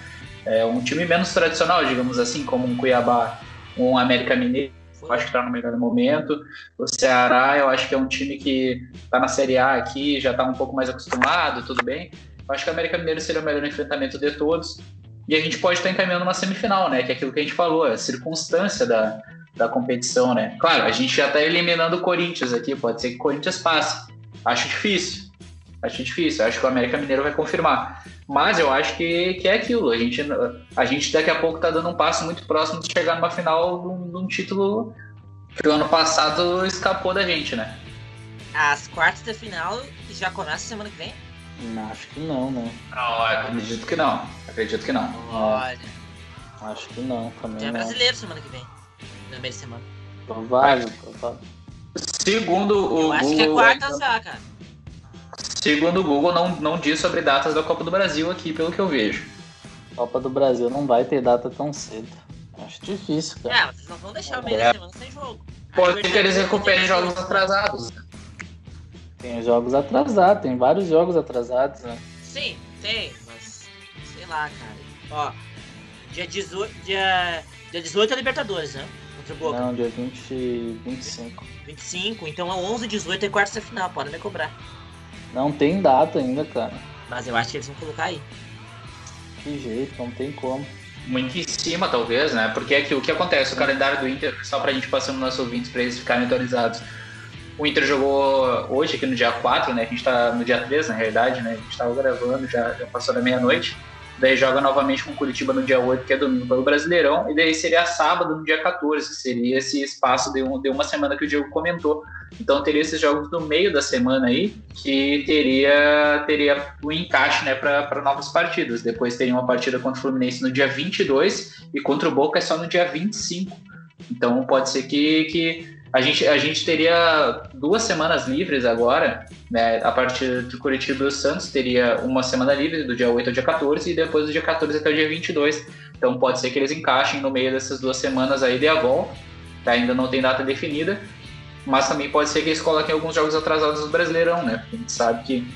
é, um time menos tradicional, digamos assim, como um Cuiabá, um América Mineiro, acho que está no melhor momento. O Ceará, eu acho que é um time que está na Série A aqui, já está um pouco mais acostumado, tudo bem. Eu acho que o América Mineiro seria o melhor enfrentamento de todos. E a gente pode estar encaminhando uma semifinal, né? Que é aquilo que a gente falou, a circunstância da, da competição, né? Claro, a gente já está eliminando o Corinthians aqui, pode ser que o Corinthians passe. Acho difícil. Acho difícil. Acho que o América Mineiro vai confirmar. Mas eu acho que, que é aquilo. A gente, a gente daqui a pouco está dando um passo muito próximo de chegar numa final de um, de um título que o ano passado escapou da gente, né? As quartas de final já começa semana que vem? Não, acho que não, né? Não, acredito que não. Acredito que não. Olha, Acho que não, também tem não. brasileiro semana que vem. Na meia semana. Provável, provável. Segundo o Eu acho que é Google, quarta já, cara. Segundo o Google, não, não diz sobre datas da Copa do Brasil aqui, pelo que eu vejo. Copa do Brasil não vai ter data tão cedo. Acho difícil, cara. É, vocês não vão deixar o meio É. da semana sem jogo. Pode ser que eles recuperem Tem jogos atrasados. Tem jogos atrasados, tem vários jogos atrasados, né? Sim, tem, mas sei lá, cara. Ó, dia 18, dia, dia 18 é Libertadores, né? Contra o Boca. Não, dia 20 e 25. 25, então é 11 e 18 é quarta final, podem me cobrar. Não tem data ainda, cara. Mas eu acho que eles vão colocar aí. Que jeito, não tem como. Muito em cima, talvez, né? Porque é que o que acontece? O calendário do Inter, só pra gente passar nos nossos ouvintes, pra eles ficarem atualizados. O Inter jogou hoje, aqui no dia 4, né? A gente tá no dia 3, na realidade, né? A gente tava gravando, já, já passou da meia-noite. Daí joga novamente com o Curitiba no dia 8, que é domingo pelo Brasileirão. E daí seria sábado no dia 14, que seria esse espaço de, um, de uma semana que o Diego comentou. Então teria esses jogos no meio da semana aí, que teria, teria o encaixe né, para novas partidas. Depois teria uma partida contra o Fluminense no dia 22 e contra o Boca é só no dia 25. Então pode ser que, que a, gente, a gente teria duas semanas livres agora, né? A partir do Curitiba e o Santos teria uma semana livre, do dia 8 ao dia 14, e depois do dia 14 até o dia 22. Então pode ser que eles encaixem no meio dessas duas semanas aí de avó. ainda não tem data definida, mas também pode ser que eles coloquem alguns jogos atrasados do Brasileirão, né? Porque a gente sabe que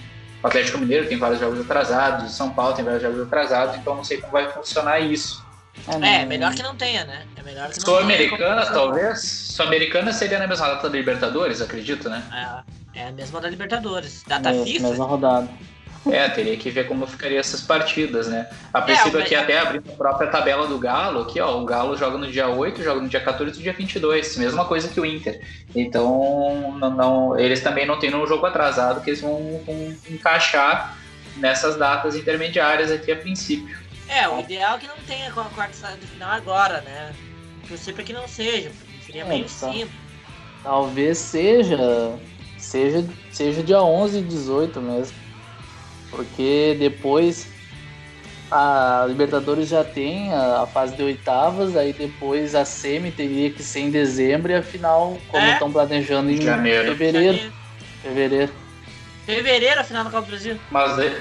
o Atlético Mineiro tem vários jogos atrasados, o São Paulo tem vários jogos atrasados, então não sei como vai funcionar isso. É, melhor que não tenha, né? É melhor que não Sul-Americana, talvez? Sul-Americana seria na mesma data da Libertadores, acredito, né? É, é a mesma da Libertadores. Data é, FIFA. Mesma rodada. É, teria que ver como ficariam essas partidas, né? A princípio É, aqui até abrindo a própria tabela do Galo, aqui ó, o Galo joga no dia 8, joga no dia 14 e no dia 22, mesma coisa que o Inter. Então, não, não- eles também não têm um jogo atrasado que eles vão, vão encaixar nessas datas intermediárias aqui a princípio. É, o ideal é que não tenha com a quarta de final agora, né? Torcer pra que não seja, porque seria É, meio tá. simples. Talvez seja, seja, seja dia 11 e 18 mesmo. Porque depois a Libertadores já tem a, a fase de oitavas, aí depois a semi teria que ser em dezembro e a final, como É? estão planejando, em Janeiro. fevereiro. Janeiro. Fevereiro. Fevereiro, a final do Copa do Brasil. Mas daí-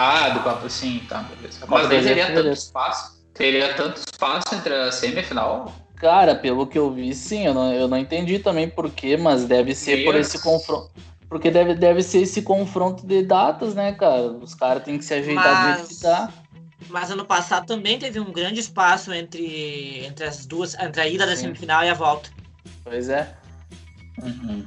Ah, do Copa, sim, tá, beleza. Mas é teria tanto espaço. Teria tanto espaço entre a semifinal. Cara, pelo que eu vi, sim, eu não, eu não entendi também porquê, mas deve ser por Deus. esse confronto. Porque deve, deve ser esse confronto de datas, né, cara? Os caras têm que se ajeitar do jeito que tá. Mas ano passado também teve um grande espaço entre, entre as duas, entre a ida da Sim. semifinal e a volta. Pois é. Uhum.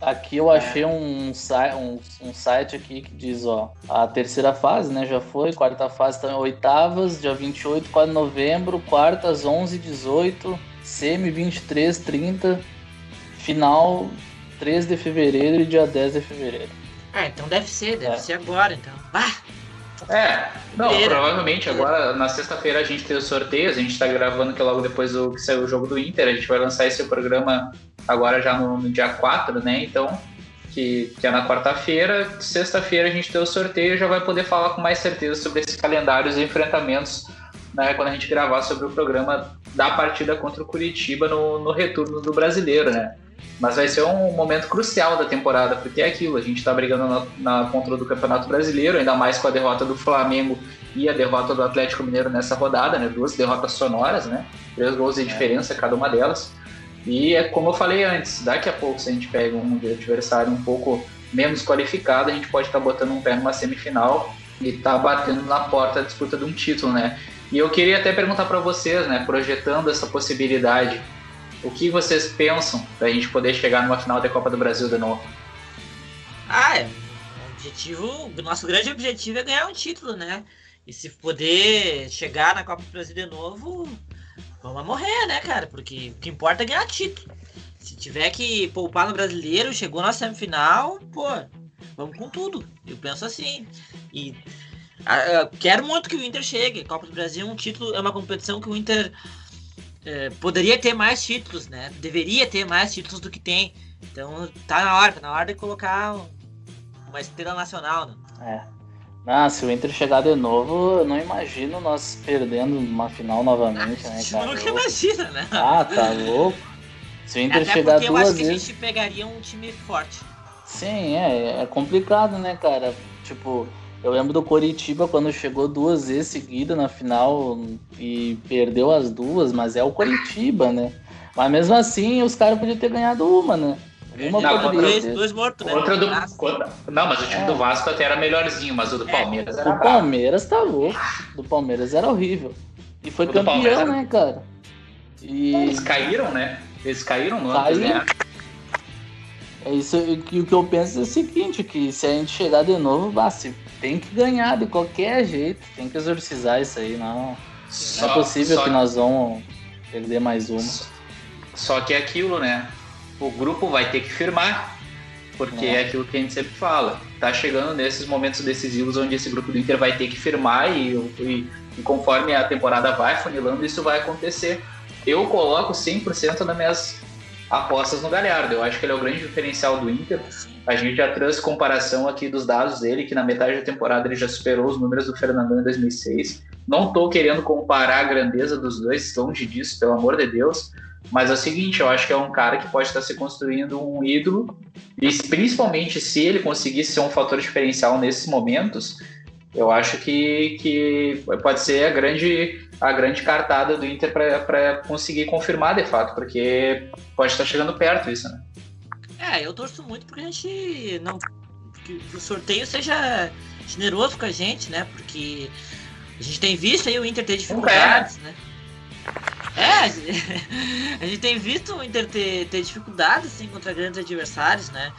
Aqui eu achei um, si- um, um site aqui que diz, ó, a terceira fase, né, já foi, quarta fase também, oitavas, dia 28, 4 de novembro, quartas 11, 18, semi 23, 30, final 3 de fevereiro e dia 10 de fevereiro. Ah, então deve ser, deve É. ser agora, então. Ah, É, não, Feira. provavelmente agora na sexta-feira a gente tem os sorteios, a gente tá gravando que logo depois do que saiu o jogo do Inter, a gente vai lançar esse programa agora já no, no dia 4, né? Então, que, que é na quarta-feira, sexta-feira a gente tem o sorteio e já vai poder falar com mais certeza sobre esses calendários e enfrentamentos, né? Quando a gente gravar sobre o programa da partida contra o Curitiba no, no retorno do brasileiro, né? Mas vai ser um momento crucial da temporada, porque é aquilo, a gente tá brigando na, na contra do Campeonato Brasileiro, ainda mais com a derrota do Flamengo e a derrota do Atlético Mineiro nessa rodada, né? Duas derrotas sonoras, né? Três gols de diferença cada uma delas. E é como eu falei antes, daqui a pouco, se a gente pega um adversário um pouco menos qualificado, a gente pode estar botando um pé numa semifinal e tá batendo na porta da disputa de um título, né? E eu queria até perguntar para vocês, né, projetando essa possibilidade, o que vocês pensam da gente poder chegar numa final da Copa do Brasil de novo? ah, é. Objetivo, nosso grande objetivo é ganhar um título, né? E se poder chegar na Copa do Brasil de novo, vamos morrer, né, cara? Porque o que importa é ganhar título. Se tiver que poupar no brasileiro, chegou na semifinal, pô, vamos com tudo. Eu penso assim. E quero muito que o Inter chegue. Copa do Brasil é um título, é uma competição que o Inter eh, poderia ter mais títulos, né? Deveria ter mais títulos do que tem. Então tá na hora, tá na hora de colocar um- uma estrela nacional, né? É. Ah, se o Inter chegar de novo, eu não imagino nós perdendo uma final novamente, né, A gente cara? nunca Eu- imagina, né? Ah, tá louco. Se o Inter Até chegar porque eu acho duas que a vezes. gente pegaria um time forte. Sim, é, é complicado, né, cara? Tipo, eu lembro do Coritiba quando chegou duas vezes seguida na final e perdeu as duas, mas é o Coritiba, né? Mas mesmo assim, os caras podiam ter ganhado uma, né? Uma Não, poderia dois, dois mortos, né? Contra do, contra- não, mas o time É. do Vasco até era melhorzinho, mas o do É, Palmeiras era O. Palmeiras tá louco. Do Palmeiras era horrível. E foi O campeão, era- né, cara? E Eles caíram, né? Eles caíram no ano que ganharam. é isso que o que eu penso é o seguinte, que se a gente chegar de novo, bah, tem que ganhar de qualquer jeito, tem que exorcizar isso aí, não. Não Só- é possível só- que nós vamos perder mais uma. Só que é aquilo, né? O grupo vai ter que firmar, porque É. é aquilo que a gente sempre fala. Tá chegando nesses momentos decisivos onde esse grupo do Inter vai ter que firmar e, e- e conforme a temporada vai funilando, isso vai acontecer. Eu coloco 100% nas minhas apostas no Galhardo. Eu acho que ele é o grande diferencial do Inter. A gente já trouxe comparação aqui dos dados dele, que na metade da temporada ele já superou os números do Fernandão em 2006. Não tô querendo comparar a grandeza dos dois, longe disso, pelo amor de Deus. Mas é o seguinte, eu acho que é um cara que pode estar se construindo um ídolo, e principalmente se ele conseguir ser um fator diferencial nesses momentos, eu acho que, que pode ser a grande a grande cartada do Inter para conseguir confirmar de fato, porque pode estar chegando perto isso, né? É, eu torço muito porque a gente não. que o sorteio seja generoso com a gente, né? Porque a gente tem visto aí o Inter ter dificuldades, né? É, a gente tem visto o Inter ter, ter dificuldades assim, contra grandes adversários, né?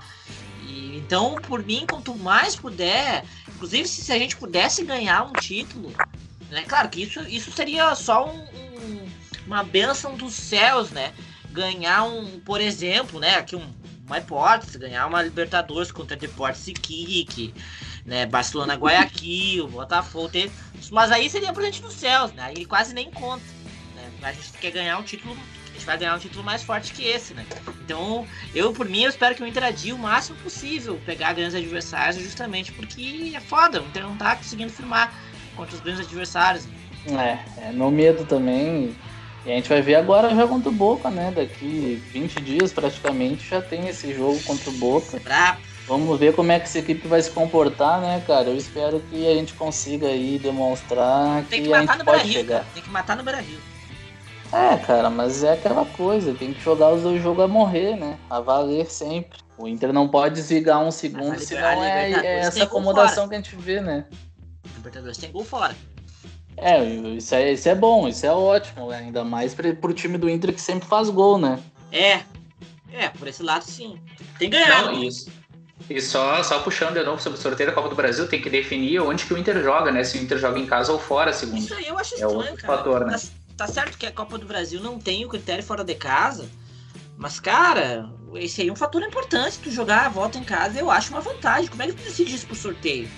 E, então, por mim, quanto mais puder, inclusive se, se a gente pudesse ganhar um título, né? Claro que isso, isso seria só um, um, uma benção dos céus, né? Ganhar um, por exemplo, né? Aqui um, uma hipótese, ganhar uma Libertadores contra Deportes Iquique, né? Barcelona Guayaquil, Botafogo, ter... mas aí seria presente dos céus, né? Aí quase nem conta? A gente quer ganhar um título, a gente vai ganhar um título mais forte que esse, né? Então, eu por mim, eu espero que o Inter adie o máximo possível pegar grandes adversários, justamente porque é foda, o Inter não tá conseguindo firmar contra os grandes adversários. É, é meu medo também. E a gente vai ver agora já contra o Boca, né? Daqui 20 dias praticamente já tem esse jogo contra o Boca. Vamos ver como é que essa equipe vai se comportar, né, cara? Eu espero que a gente consiga aí demonstrar tem que, que a gente pode Brasil, chegar. Tem que matar no Brasil. É, cara, mas é aquela coisa, tem que jogar os dois jogos a morrer, né? A valer sempre. O Inter não pode desligar um segundo, Mas a senão a é, é essa acomodação que a gente vê, né? Libertadores tem gol fora. É, isso é, isso é bom, isso é ótimo, né? ainda mais pra, pro time do Inter que sempre faz gol, né? É. É, por esse lado sim. Tem que ganhar. Não, isso. E só, só puxando de novo sobre o sorteio da Copa do Brasil, tem que definir onde que o Inter joga, né? Se o Inter joga em casa ou fora, segundo. Isso aí eu acho É estranho, outro cara. fator, né? Tá, tá certo que a Copa do Brasil não tem o critério fora de casa, mas, cara, esse aí é um fator importante. Tu jogar a volta em casa, eu acho uma vantagem. Como é que tu decide isso pro sorteio?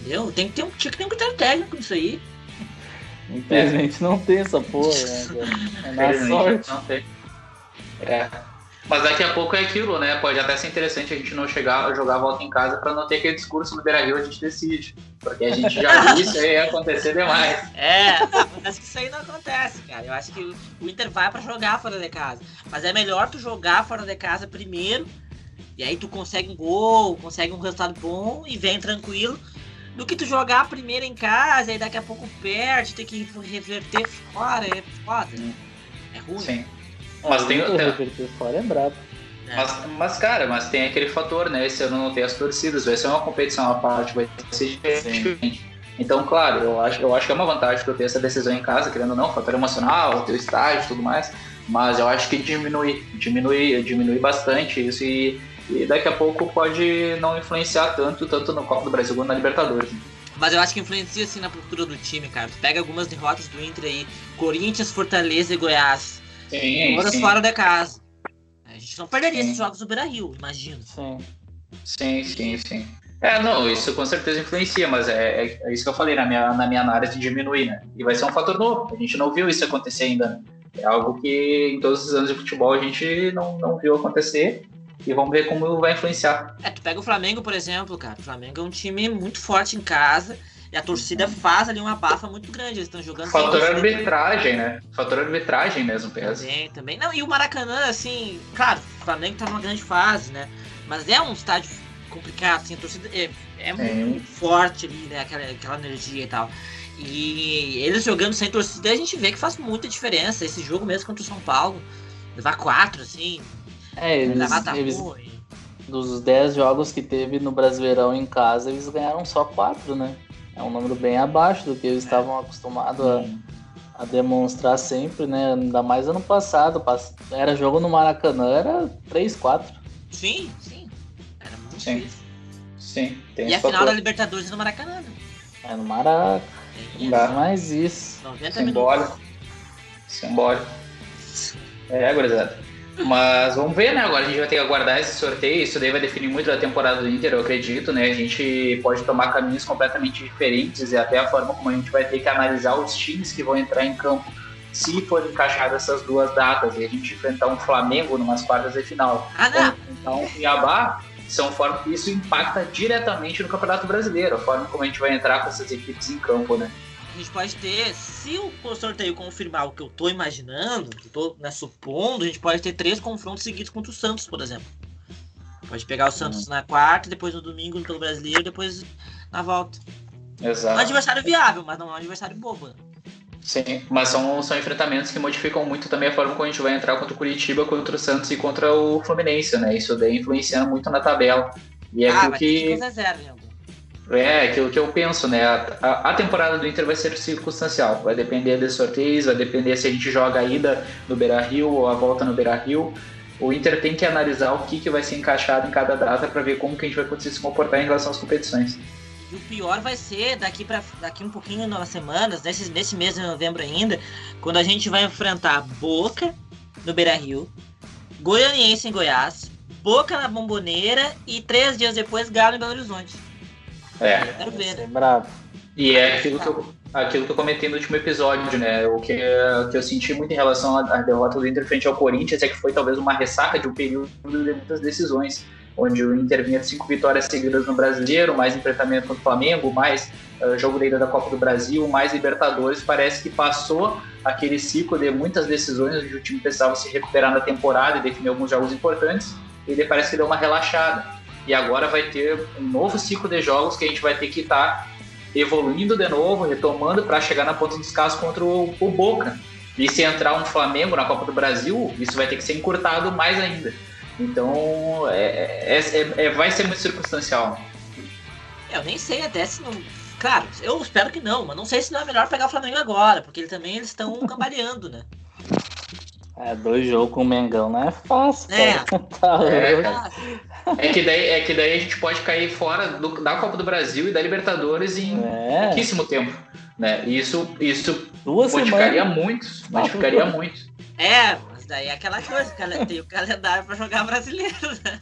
Entendeu? Tem que ter um, tinha que ter um critério técnico nisso aí. Infelizmente não tem essa porra, né? É na sorte. Não tem. É. Mas daqui a pouco é aquilo, né? Pode até ser interessante a gente não chegar a jogar a volta em casa pra não ter aquele discurso no Beira Rio, a gente decide. Porque a gente já viu isso aí acontecer demais. É, acontece que isso aí não acontece, cara. Eu acho que o Inter vai pra jogar fora de casa. Mas é melhor tu jogar fora de casa primeiro, e aí tu consegue um gol, consegue um resultado bom e vem tranquilo, do que tu jogar primeiro em casa e daqui a pouco perde, ter que reverter fora, é foda. É ruim. Sim. Mas tem, O fora é brabo. né? mas, mas, cara, mas tem aquele fator, né? Esse ano não tem as torcidas, vai ser uma competição à parte, vai ser diferente. Então, claro, eu acho, eu acho que é uma vantagem tu ter essa decisão em casa, querendo ou não, fator emocional, teu estágio e tudo mais. Mas eu acho que diminui, diminui, diminui bastante isso e, e daqui a pouco pode não influenciar tanto, tanto no Copa do Brasil quanto na Libertadores. né? Mas eu acho que influencia assim na postura do time, cara. Tu pega algumas derrotas do Inter aí, Corinthians, Fortaleza e Goiás. Sim, Todas sim, fora de casa. A gente não perderia Sim. esses jogos do Beira Rio, imagino. Sim. sim, sim, sim. É, não, isso com certeza influencia, mas é, é, é isso que eu falei na minha, na minha análise diminuir, né? E vai ser um fator novo, a gente não viu isso acontecer ainda, né? É algo que em todos os anos de futebol a gente não, não viu acontecer e vamos ver como vai influenciar. É, tu pega o Flamengo, por exemplo, cara. O Flamengo é um time muito forte em casa e a torcida faz ali uma bafa muito grande. Eles estão jogando sem Fator arbitragem, né? Fator arbitragem mesmo, pesa. Também, também. Não, e o Maracanã, assim, claro, o Flamengo tá numa grande fase, né? Mas é um estádio complicado, assim, a torcida é, é muito forte ali, né? Aquela, aquela energia e tal. E eles jogando sem torcida, a gente vê que faz muita diferença. Esse jogo mesmo contra o São Paulo, levar quatro, assim, É, eles, dos 10 jogos que teve no Brasileirão em casa, eles ganharam só 4, né? É um número bem abaixo do que eles estavam acostumados a, a demonstrar sempre, né? Ainda mais ano passado. pass- Era jogo no Maracanã, era 3, 4. Sim, sim. Era muito Sim. difícil. Sim, tem E a final da. Libertadores no Maracanã, né? É no Maraca. Tem Dá. Mais isso. 90 Simbólico. minutos. Simbólico. É, gurizada. Mas vamos ver, né? Agora a gente vai ter que aguardar esse sorteio. Isso daí vai definir muito da temporada do Inter, eu acredito, né? A gente pode tomar caminhos completamente diferentes e até a forma como a gente vai ter que analisar os times que vão entrar em campo se forem encaixadas essas duas datas. E a gente enfrentar um Flamengo numas quartas de final. Ah, enfrentar um Cuiabá, são forma isso impacta diretamente no Campeonato Brasileiro, a forma como a gente vai entrar com essas equipes em campo, né? A gente pode ter, se o sorteio confirmar o que eu tô imaginando, que eu tô né, supondo, a gente pode ter três confrontos seguidos contra o Santos, por exemplo. Pode pegar o Santos na quarta, depois no domingo pelo brasileiro, depois na volta. É um Exato. adversário viável, mas não é um adversário bobo. né? Sim, mas são, são enfrentamentos que modificam muito também a forma como a gente vai entrar contra o Curitiba, contra o Santos e contra o Fluminense, né? Isso daí influencia muito na tabela. E é ah, que. É, aquilo que eu penso, né? A, a, temporada do Inter vai ser circunstancial. Vai depender de sorteios, vai depender se a gente joga a ida no Beira Rio ou a volta no Beira Rio. O Inter tem que analisar o que, que vai ser encaixado em cada data para ver como que a gente vai conseguir se comportar em relação às competições. E o pior vai ser daqui para daqui um pouquinho, nas semanas, nesse, nesse mês de novembro ainda, quando a gente vai enfrentar Boca no Beira Rio, Goianiense em Goiás, Boca na Bomboneira e três dias depois Galo em Belo Horizonte. É. Ver, né? Bravo. E é aquilo que, eu, aquilo que eu comentei no último episódio, né? O que, que eu senti muito em relação à derrota do Inter frente ao Corinthians é que foi talvez uma ressaca de um período de muitas decisões onde o Inter vinha de cinco vitórias seguidas no Brasileiro, mais enfrentamento contra o Flamengo, mais uh, jogo da ida da Copa do Brasil, mais Libertadores, parece que passou aquele ciclo de muitas decisões onde o time precisava se recuperar na temporada e definir alguns jogos importantes, e ele parece que deu uma relaxada. E agora vai ter um novo ciclo de jogos que a gente vai ter que estar tá evoluindo de novo, retomando para chegar na ponta dos casos contra o, o Boca. E se entrar um Flamengo na Copa do Brasil, isso vai ter que ser encurtado mais ainda. Então, é, é, é, é, vai ser muito circunstancial. Eu nem sei até se não. Claro, eu espero que não, mas não sei se não é melhor pegar o Flamengo agora, porque ele também eles estão cambaleando, né? É, dois jogos com o Mengão não é fácil. É. tá é, é, que daí, é que daí a gente pode cair fora do, da Copa do Brasil e da Libertadores em é. pouquíssimo tempo. Né? Isso, isso Duas modificaria semanas. muito. Modificaria muito. É, daí é aquela coisa, tem o calendário para jogar brasileiro, né?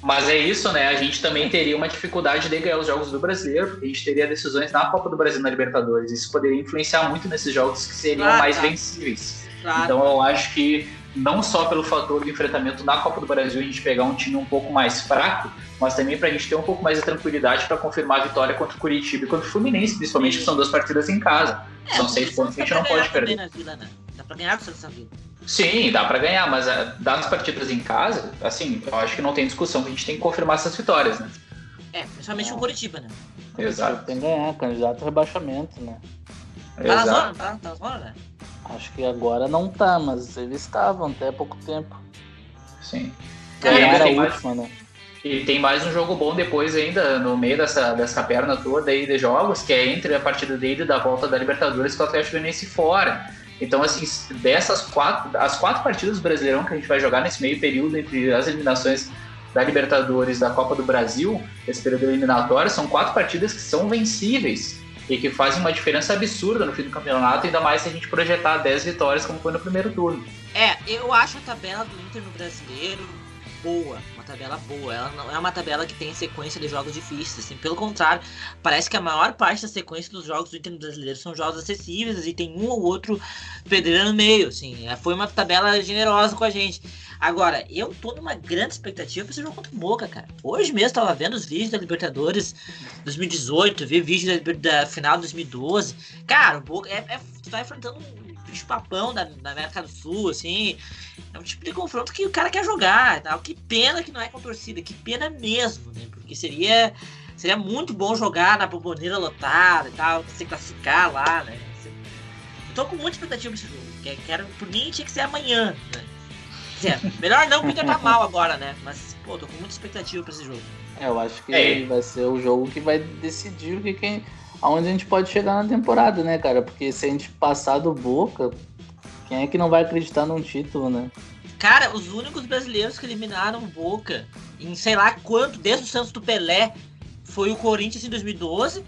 Mas é isso, né? A gente também teria uma dificuldade de ganhar os jogos do brasileiro, porque a gente teria decisões na Copa do Brasil na Libertadores. Isso poderia influenciar muito nesses jogos que seriam ah, mais tá. vencíveis. Claro. Então eu acho que não só pelo fator do enfrentamento na Copa do Brasil a gente pegar um time um pouco mais fraco, mas também para a gente ter um pouco mais de tranquilidade para confirmar a vitória contra o Curitiba e contra o Fluminense, principalmente que são duas partidas em casa. É, são seis pontos que a gente não pode perder. Vila, né? Dá para ganhar com essa vida. Sim, dá para ganhar, mas uh, das partidas em casa, assim, eu acho que não tem discussão, que a gente tem que confirmar essas vitórias, né? É, principalmente o Curitiba, né? Exato. Tem que ganhar, candidato a rebaixamento, né? Tá na zona, tá? Tá na zona, né? Acho que agora não tá, mas eles estavam até há pouco tempo. Sim. Ganharam a última, mais, né? E tem mais um jogo bom depois ainda, no meio dessa, dessa perna toda aí de jogos, que é entre a partida dele da volta da Libertadores com o Atlético Goianiense fora. Então, assim, dessas quatro, as quatro partidas do Brasileirão que a gente vai jogar nesse meio período entre as eliminações da Libertadores, da Copa do Brasil, esse período eliminatório, são quatro partidas que são vencíveis e que fazem uma diferença absurda no fim do campeonato, ainda mais se a gente projetar 10 vitórias como foi no primeiro turno. É, eu acho a tabela do Inter no Brasileiro boa, uma tabela boa. Ela não é uma tabela que tem sequência de jogos difíceis, assim. Pelo contrário, parece que a maior parte da sequência dos jogos do Inter brasileiro são jogos acessíveis e tem um ou outro pedreiro no meio, assim. É, foi uma tabela generosa com a gente. Agora, eu tô numa grande expectativa pra esse jogo contra o Boca, cara. Hoje mesmo tava vendo os vídeos da Libertadores 2018, vi vídeo da, da final de 2012. Cara, o Boca é, é, tu tá enfrentando um bicho papão da, da América do Sul, assim. É um tipo de confronto que o cara quer jogar tal. Que pena que não é com torcida, que pena mesmo, né? Porque seria, seria muito bom jogar na bomboneira lotada e tal, se classificar lá, né? Tô com muita expectativa pra esse jogo. Quero, por mim tinha que ser amanhã, né? Dizer, melhor não porque tá mal agora, né? Mas, pô, tô com muita expectativa pra esse jogo. É, eu acho que é. vai ser o jogo que vai decidir o que quem aonde a gente pode chegar na temporada, né, cara? Porque se a gente passar do Boca, quem é que não vai acreditar num título, né? Cara, os únicos brasileiros que eliminaram Boca em sei lá quanto, desde o Santos do Pelé, foi o Corinthians em 2012,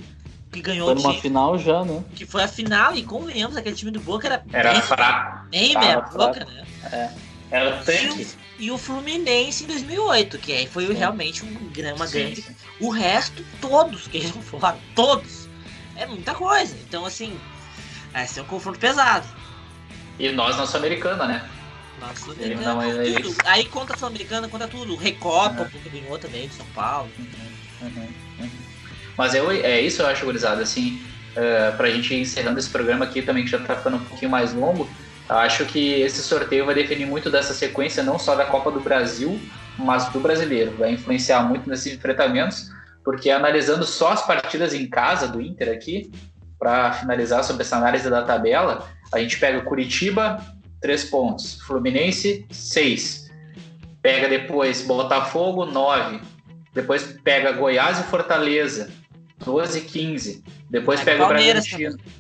que ganhou Foi numa final já, né? Que foi a final, e convenhamos, aquele time do Boca era, era bem fraco. Bem meia boca, né? É. Era tanque. E o, Fluminense em 2008, que aí foi realmente um, uma sim, grande. Sim. O resto, todos que eles foram, todos é muita coisa. Então, assim, vai ser um confronto pesado. E nós na Sul-Americana, né? Na Sul-Americana, tudo. Aí conta a Sul-Americana, conta tudo. Recopa, uhum. porque ganhou também de São Paulo. Uhum. Uhum. uhum. Mas eu, é isso eu acho, gurizada, assim, uh, pra gente ir encerrando esse programa aqui também, que já tá ficando um pouquinho mais longo, acho que esse sorteio vai definir muito dessa sequência, não só da Copa do Brasil, mas do brasileiro. Vai influenciar muito nesses enfrentamentos porque analisando só as partidas em casa do Inter aqui, para finalizar sobre essa análise da tabela, a gente pega Curitiba, 3 pontos. Fluminense, 6. Pega depois Botafogo, 9. Depois pega Goiás e Fortaleza, 12 e 15. Depois pega, o Bragantino. Também.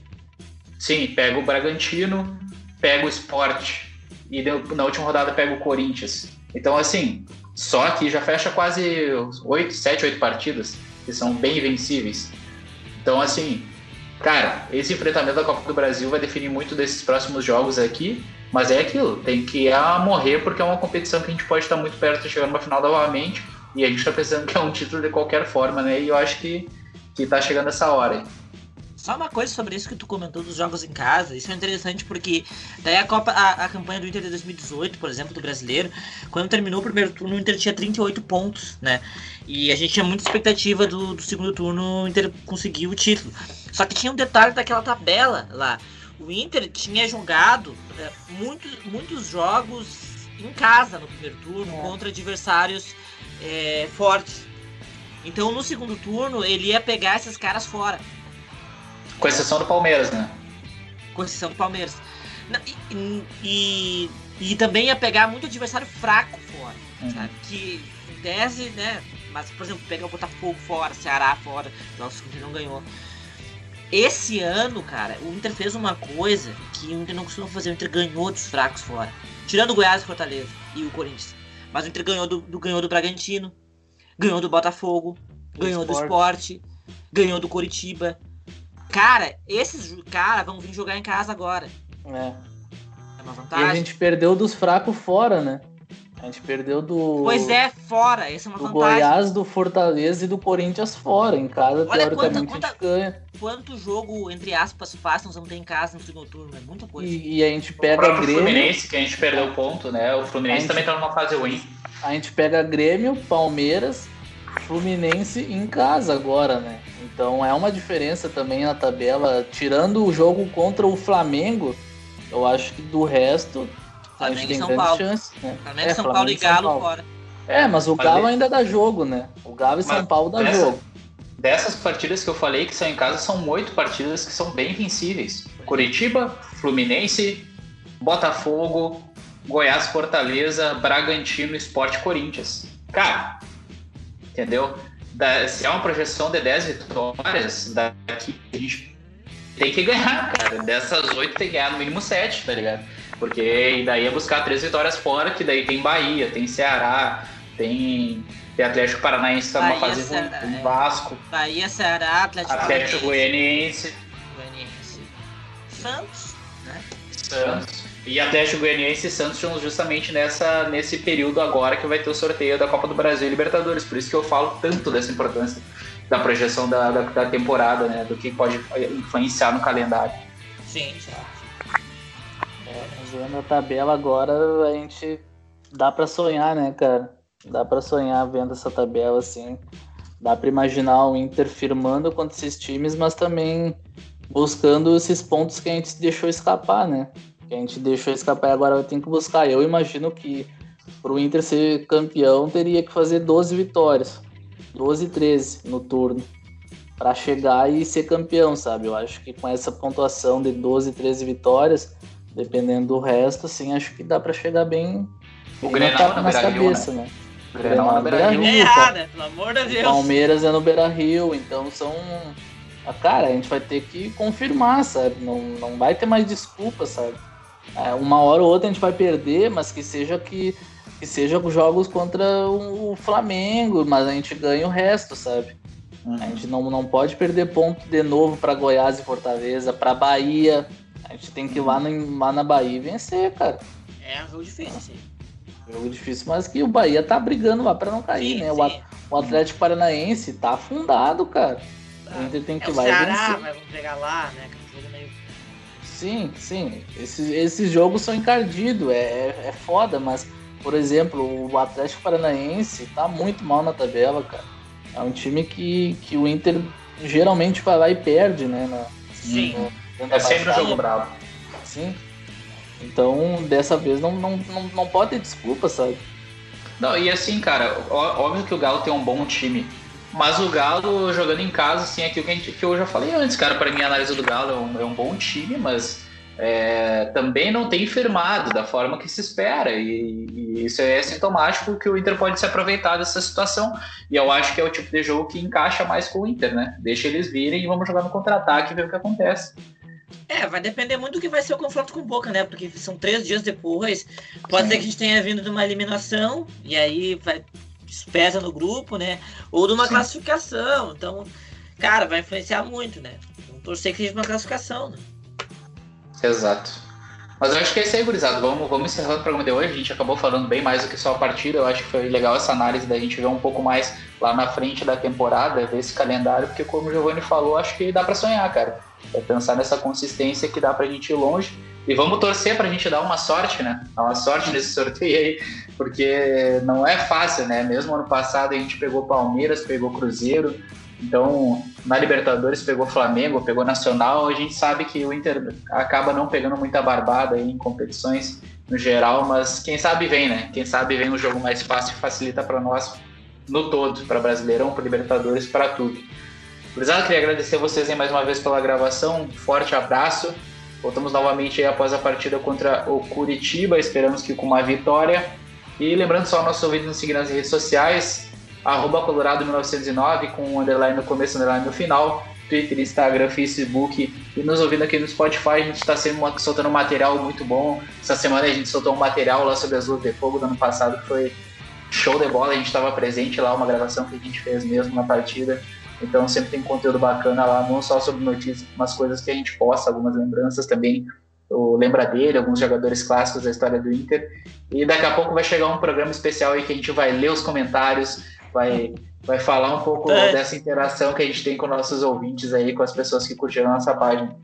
Sim, pega o Bragantino, pega o Sport. E na última rodada pega o Corinthians. Então, assim, só aqui já fecha quase 8, 7, 8 partidas, que são bem vencíveis. Então, assim, cara, esse enfrentamento da Copa do Brasil vai definir muito desses próximos jogos aqui. Mas é aquilo, tem que ir a morrer porque é uma competição que a gente pode estar muito perto de chegar numa final novamente. E a gente está pensando que é um título de qualquer forma, né? E eu acho que, que tá chegando essa hora. Só uma coisa sobre isso que tu comentou dos jogos em casa, isso é interessante porque daí a Copa, a, a, campanha do Inter de 2018, por exemplo, do brasileiro, quando terminou o primeiro turno, o Inter tinha 38 pontos, né? E a gente tinha muita expectativa do, do segundo turno o Inter conseguir o título. Só que tinha um detalhe daquela tabela lá. O Inter tinha jogado é, muitos, muitos jogos em casa no primeiro turno é. contra adversários é, fortes. Então no segundo turno ele ia pegar esses caras fora. Com exceção do Palmeiras, né? Com exceção do Palmeiras. E, e, e também ia pegar muito adversário fraco fora. Uhum. Sabe? Que em tese, né? Mas, por exemplo, pegar o Botafogo fora, Ceará fora, jogos que o Inter não ganhou. Esse ano, cara, o Inter fez uma coisa que o Inter não costuma fazer. O Inter ganhou dos fracos fora. Tirando o Goiás e Fortaleza e o Corinthians. Mas o Inter ganhou do, do ganhou do Bragantino, ganhou do Botafogo, do ganhou esporte. do Esporte, ganhou do Coritiba. Cara, esses caras vão vir jogar em casa agora. É. É uma vantagem. E a gente perdeu dos fracos fora, né? A gente perdeu do. Pois é, fora. Essa é uma do vantagem. Goiás, do Fortaleza e do Corinthians fora. Em casa, Olha teoricamente, quanta, quanta, a gente ganha. Quanto jogo, entre aspas, fácil nós vamos ter em casa no segundo turno? É muita coisa. E, e a gente pega o Grêmio. Fluminense, que a gente perdeu o ponto, né? O Fluminense gente, também tá numa fase ruim. A gente pega Grêmio, Palmeiras, Fluminense em casa agora, né? Então é uma diferença também na tabela. Tirando o jogo contra o Flamengo, eu acho que do resto Flamengo a gente tem São Paulo. chance. Né? Flamengo, é, São Flamengo Paulo e Galo Paulo. fora. É, mas o Galo ainda dá jogo, né? O Galo e São Paulo dá dessa, jogo. Dessas partidas que eu falei que são em casa, são oito partidas que são bem vencíveis. Curitiba, Fluminense, Botafogo, Goiás, Fortaleza, Bragantino, Esporte Corinthians. Cara, entendeu? Da, se é uma projeção de 10 vitórias, daqui a gente tem que ganhar, cara. Dessas oito tem que ganhar no mínimo sete, tá ligado? Porque daí é buscar três vitórias fora, que daí tem Bahia, tem Ceará, tem, tem Atlético Paranaense tá numa fase ruim, tem é. Vasco. Bahia, Ceará, Atlético, Atlético Goianiense. Goianiense. Santos, né? Santos. E Atlético Goianiense e Santos estão justamente nessa, nesse período agora que vai ter o sorteio da Copa do Brasil e Libertadores. Por isso que eu falo tanto dessa importância da projeção da, da, da temporada, né? Do que pode influenciar no calendário. Sim, sim. É, vendo a tabela agora, a gente dá para sonhar, né, cara? Dá para sonhar vendo essa tabela assim. Dá para imaginar o Inter firmando contra esses times, mas também buscando esses pontos que a gente deixou escapar, né? Que a gente deixou escapar e agora vai ter que buscar. Eu imagino que para o Inter ser campeão teria que fazer 12 vitórias, 12 13 no turno, para chegar e ser campeão, sabe? Eu acho que com essa pontuação de 12, 13 vitórias, Dependendo do resto, assim, acho que dá para chegar bem. O Grenal é nas cabeça, né? né? O Grenal é no Beira Rio. É errada, pelo amor de Deus. Palmeiras é no Beira Rio, então são. Ah, cara, a gente vai ter que confirmar, sabe? Não, não vai ter mais desculpa, sabe? É, uma hora ou outra a gente vai perder, mas que seja que, que seja jogos contra o Flamengo, mas a gente ganha o resto, sabe? Uhum. A gente não, não pode perder ponto de novo para Goiás e Fortaleza, para Bahia, a gente tem que ir lá, no, lá na Bahia e vencer, cara. É um jogo difícil, sim. Jogo difícil, mas que o Bahia tá brigando lá pra não cair, sim, né? Sim. O Atlético Paranaense tá afundado, cara. O Inter tem que é ir lá Ceará, e vencer. Mas vamos pegar lá, né? Meio... Sim, sim. Esses, esses jogos são encardidos, é, é, é foda, mas, por exemplo, o Atlético Paranaense tá muito mal na tabela, cara. É um time que, que o Inter geralmente vai lá e perde, né? Na, sim. No, é sempre um jogo bravo. Sim. Então, dessa vez não, não, não, não pode ter desculpa, sabe? Não, e assim, cara, óbvio que o Galo tem um bom time. Mas o Galo jogando em casa, assim, é aquilo que, gente, que eu já falei antes, cara. Para mim, a análise do Galo é um, é um bom time, mas é, também não tem firmado da forma que se espera. E, e, isso é sintomático que o Inter pode se aproveitar dessa situação. E eu acho que é o tipo de jogo que encaixa mais com o Inter, né? Deixa eles virem e vamos jogar no contra-ataque e ver o que acontece. É, vai depender muito do que vai ser o confronto com o Boca, né? Porque são três dias depois. Pode Sim. ser que a gente tenha vindo de uma eliminação e aí vai pesa no grupo, né? Ou de uma Sim. classificação. Então, cara, vai influenciar muito, né? Vamos torcer que seja uma classificação, né? Exato. Mas eu acho que é isso aí, gurizada. Vamos, vamos encerrando o programa de hoje. A gente acabou falando bem mais do que só a partida. Eu acho que foi legal essa análise da gente ver um pouco mais lá na frente da temporada, ver esse calendário, porque como o Giovanni falou, acho que dá para sonhar, cara. É pensar nessa consistência que dá pra gente ir longe. E vamos torcer pra gente dar uma sorte, né? Dar uma sorte nesse sorteio aí, porque não é fácil, né? Mesmo ano passado a gente pegou Palmeiras, pegou Cruzeiro, então na Libertadores pegou Flamengo, pegou Nacional. A gente sabe que o Inter acaba não pegando muita barbada aí em competições no geral, mas quem sabe vem, né? Quem sabe vem um jogo mais fácil e facilita para nós no todo, para Brasileirão, para Libertadores, para tudo. Gurizada, queria agradecer vocês aí mais uma vez pela gravação. Um forte abraço. Voltamos novamente após a partida contra o Curitiba. Esperamos que com uma vitória. E lembrando só, nosso ouvido nos seguir nas redes sociais, arroba colorado1909 com um underline no começo underline no final. Twitter, Instagram, Facebook e nos ouvindo aqui no Spotify. A gente está soltando um material muito bom. Essa semana a gente soltou um material lá sobre as luzes de fogo do ano passado que foi show de bola. A gente estava presente lá, uma gravação que a gente fez mesmo na partida. Então sempre tem conteúdo bacana lá, não só sobre notícias, mas coisas que a gente posta, algumas lembranças também. O Lembra dele, alguns jogadores clássicos da história do Inter. E daqui a pouco vai chegar um programa especial aí que a gente vai ler os comentários, vai, vai falar um pouco é. dessa interação que a gente tem com nossos ouvintes aí, com as pessoas que curtiram a nossa página.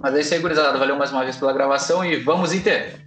Mas é isso aí, gurizada. Valeu mais uma vez pela gravação e vamos Inter!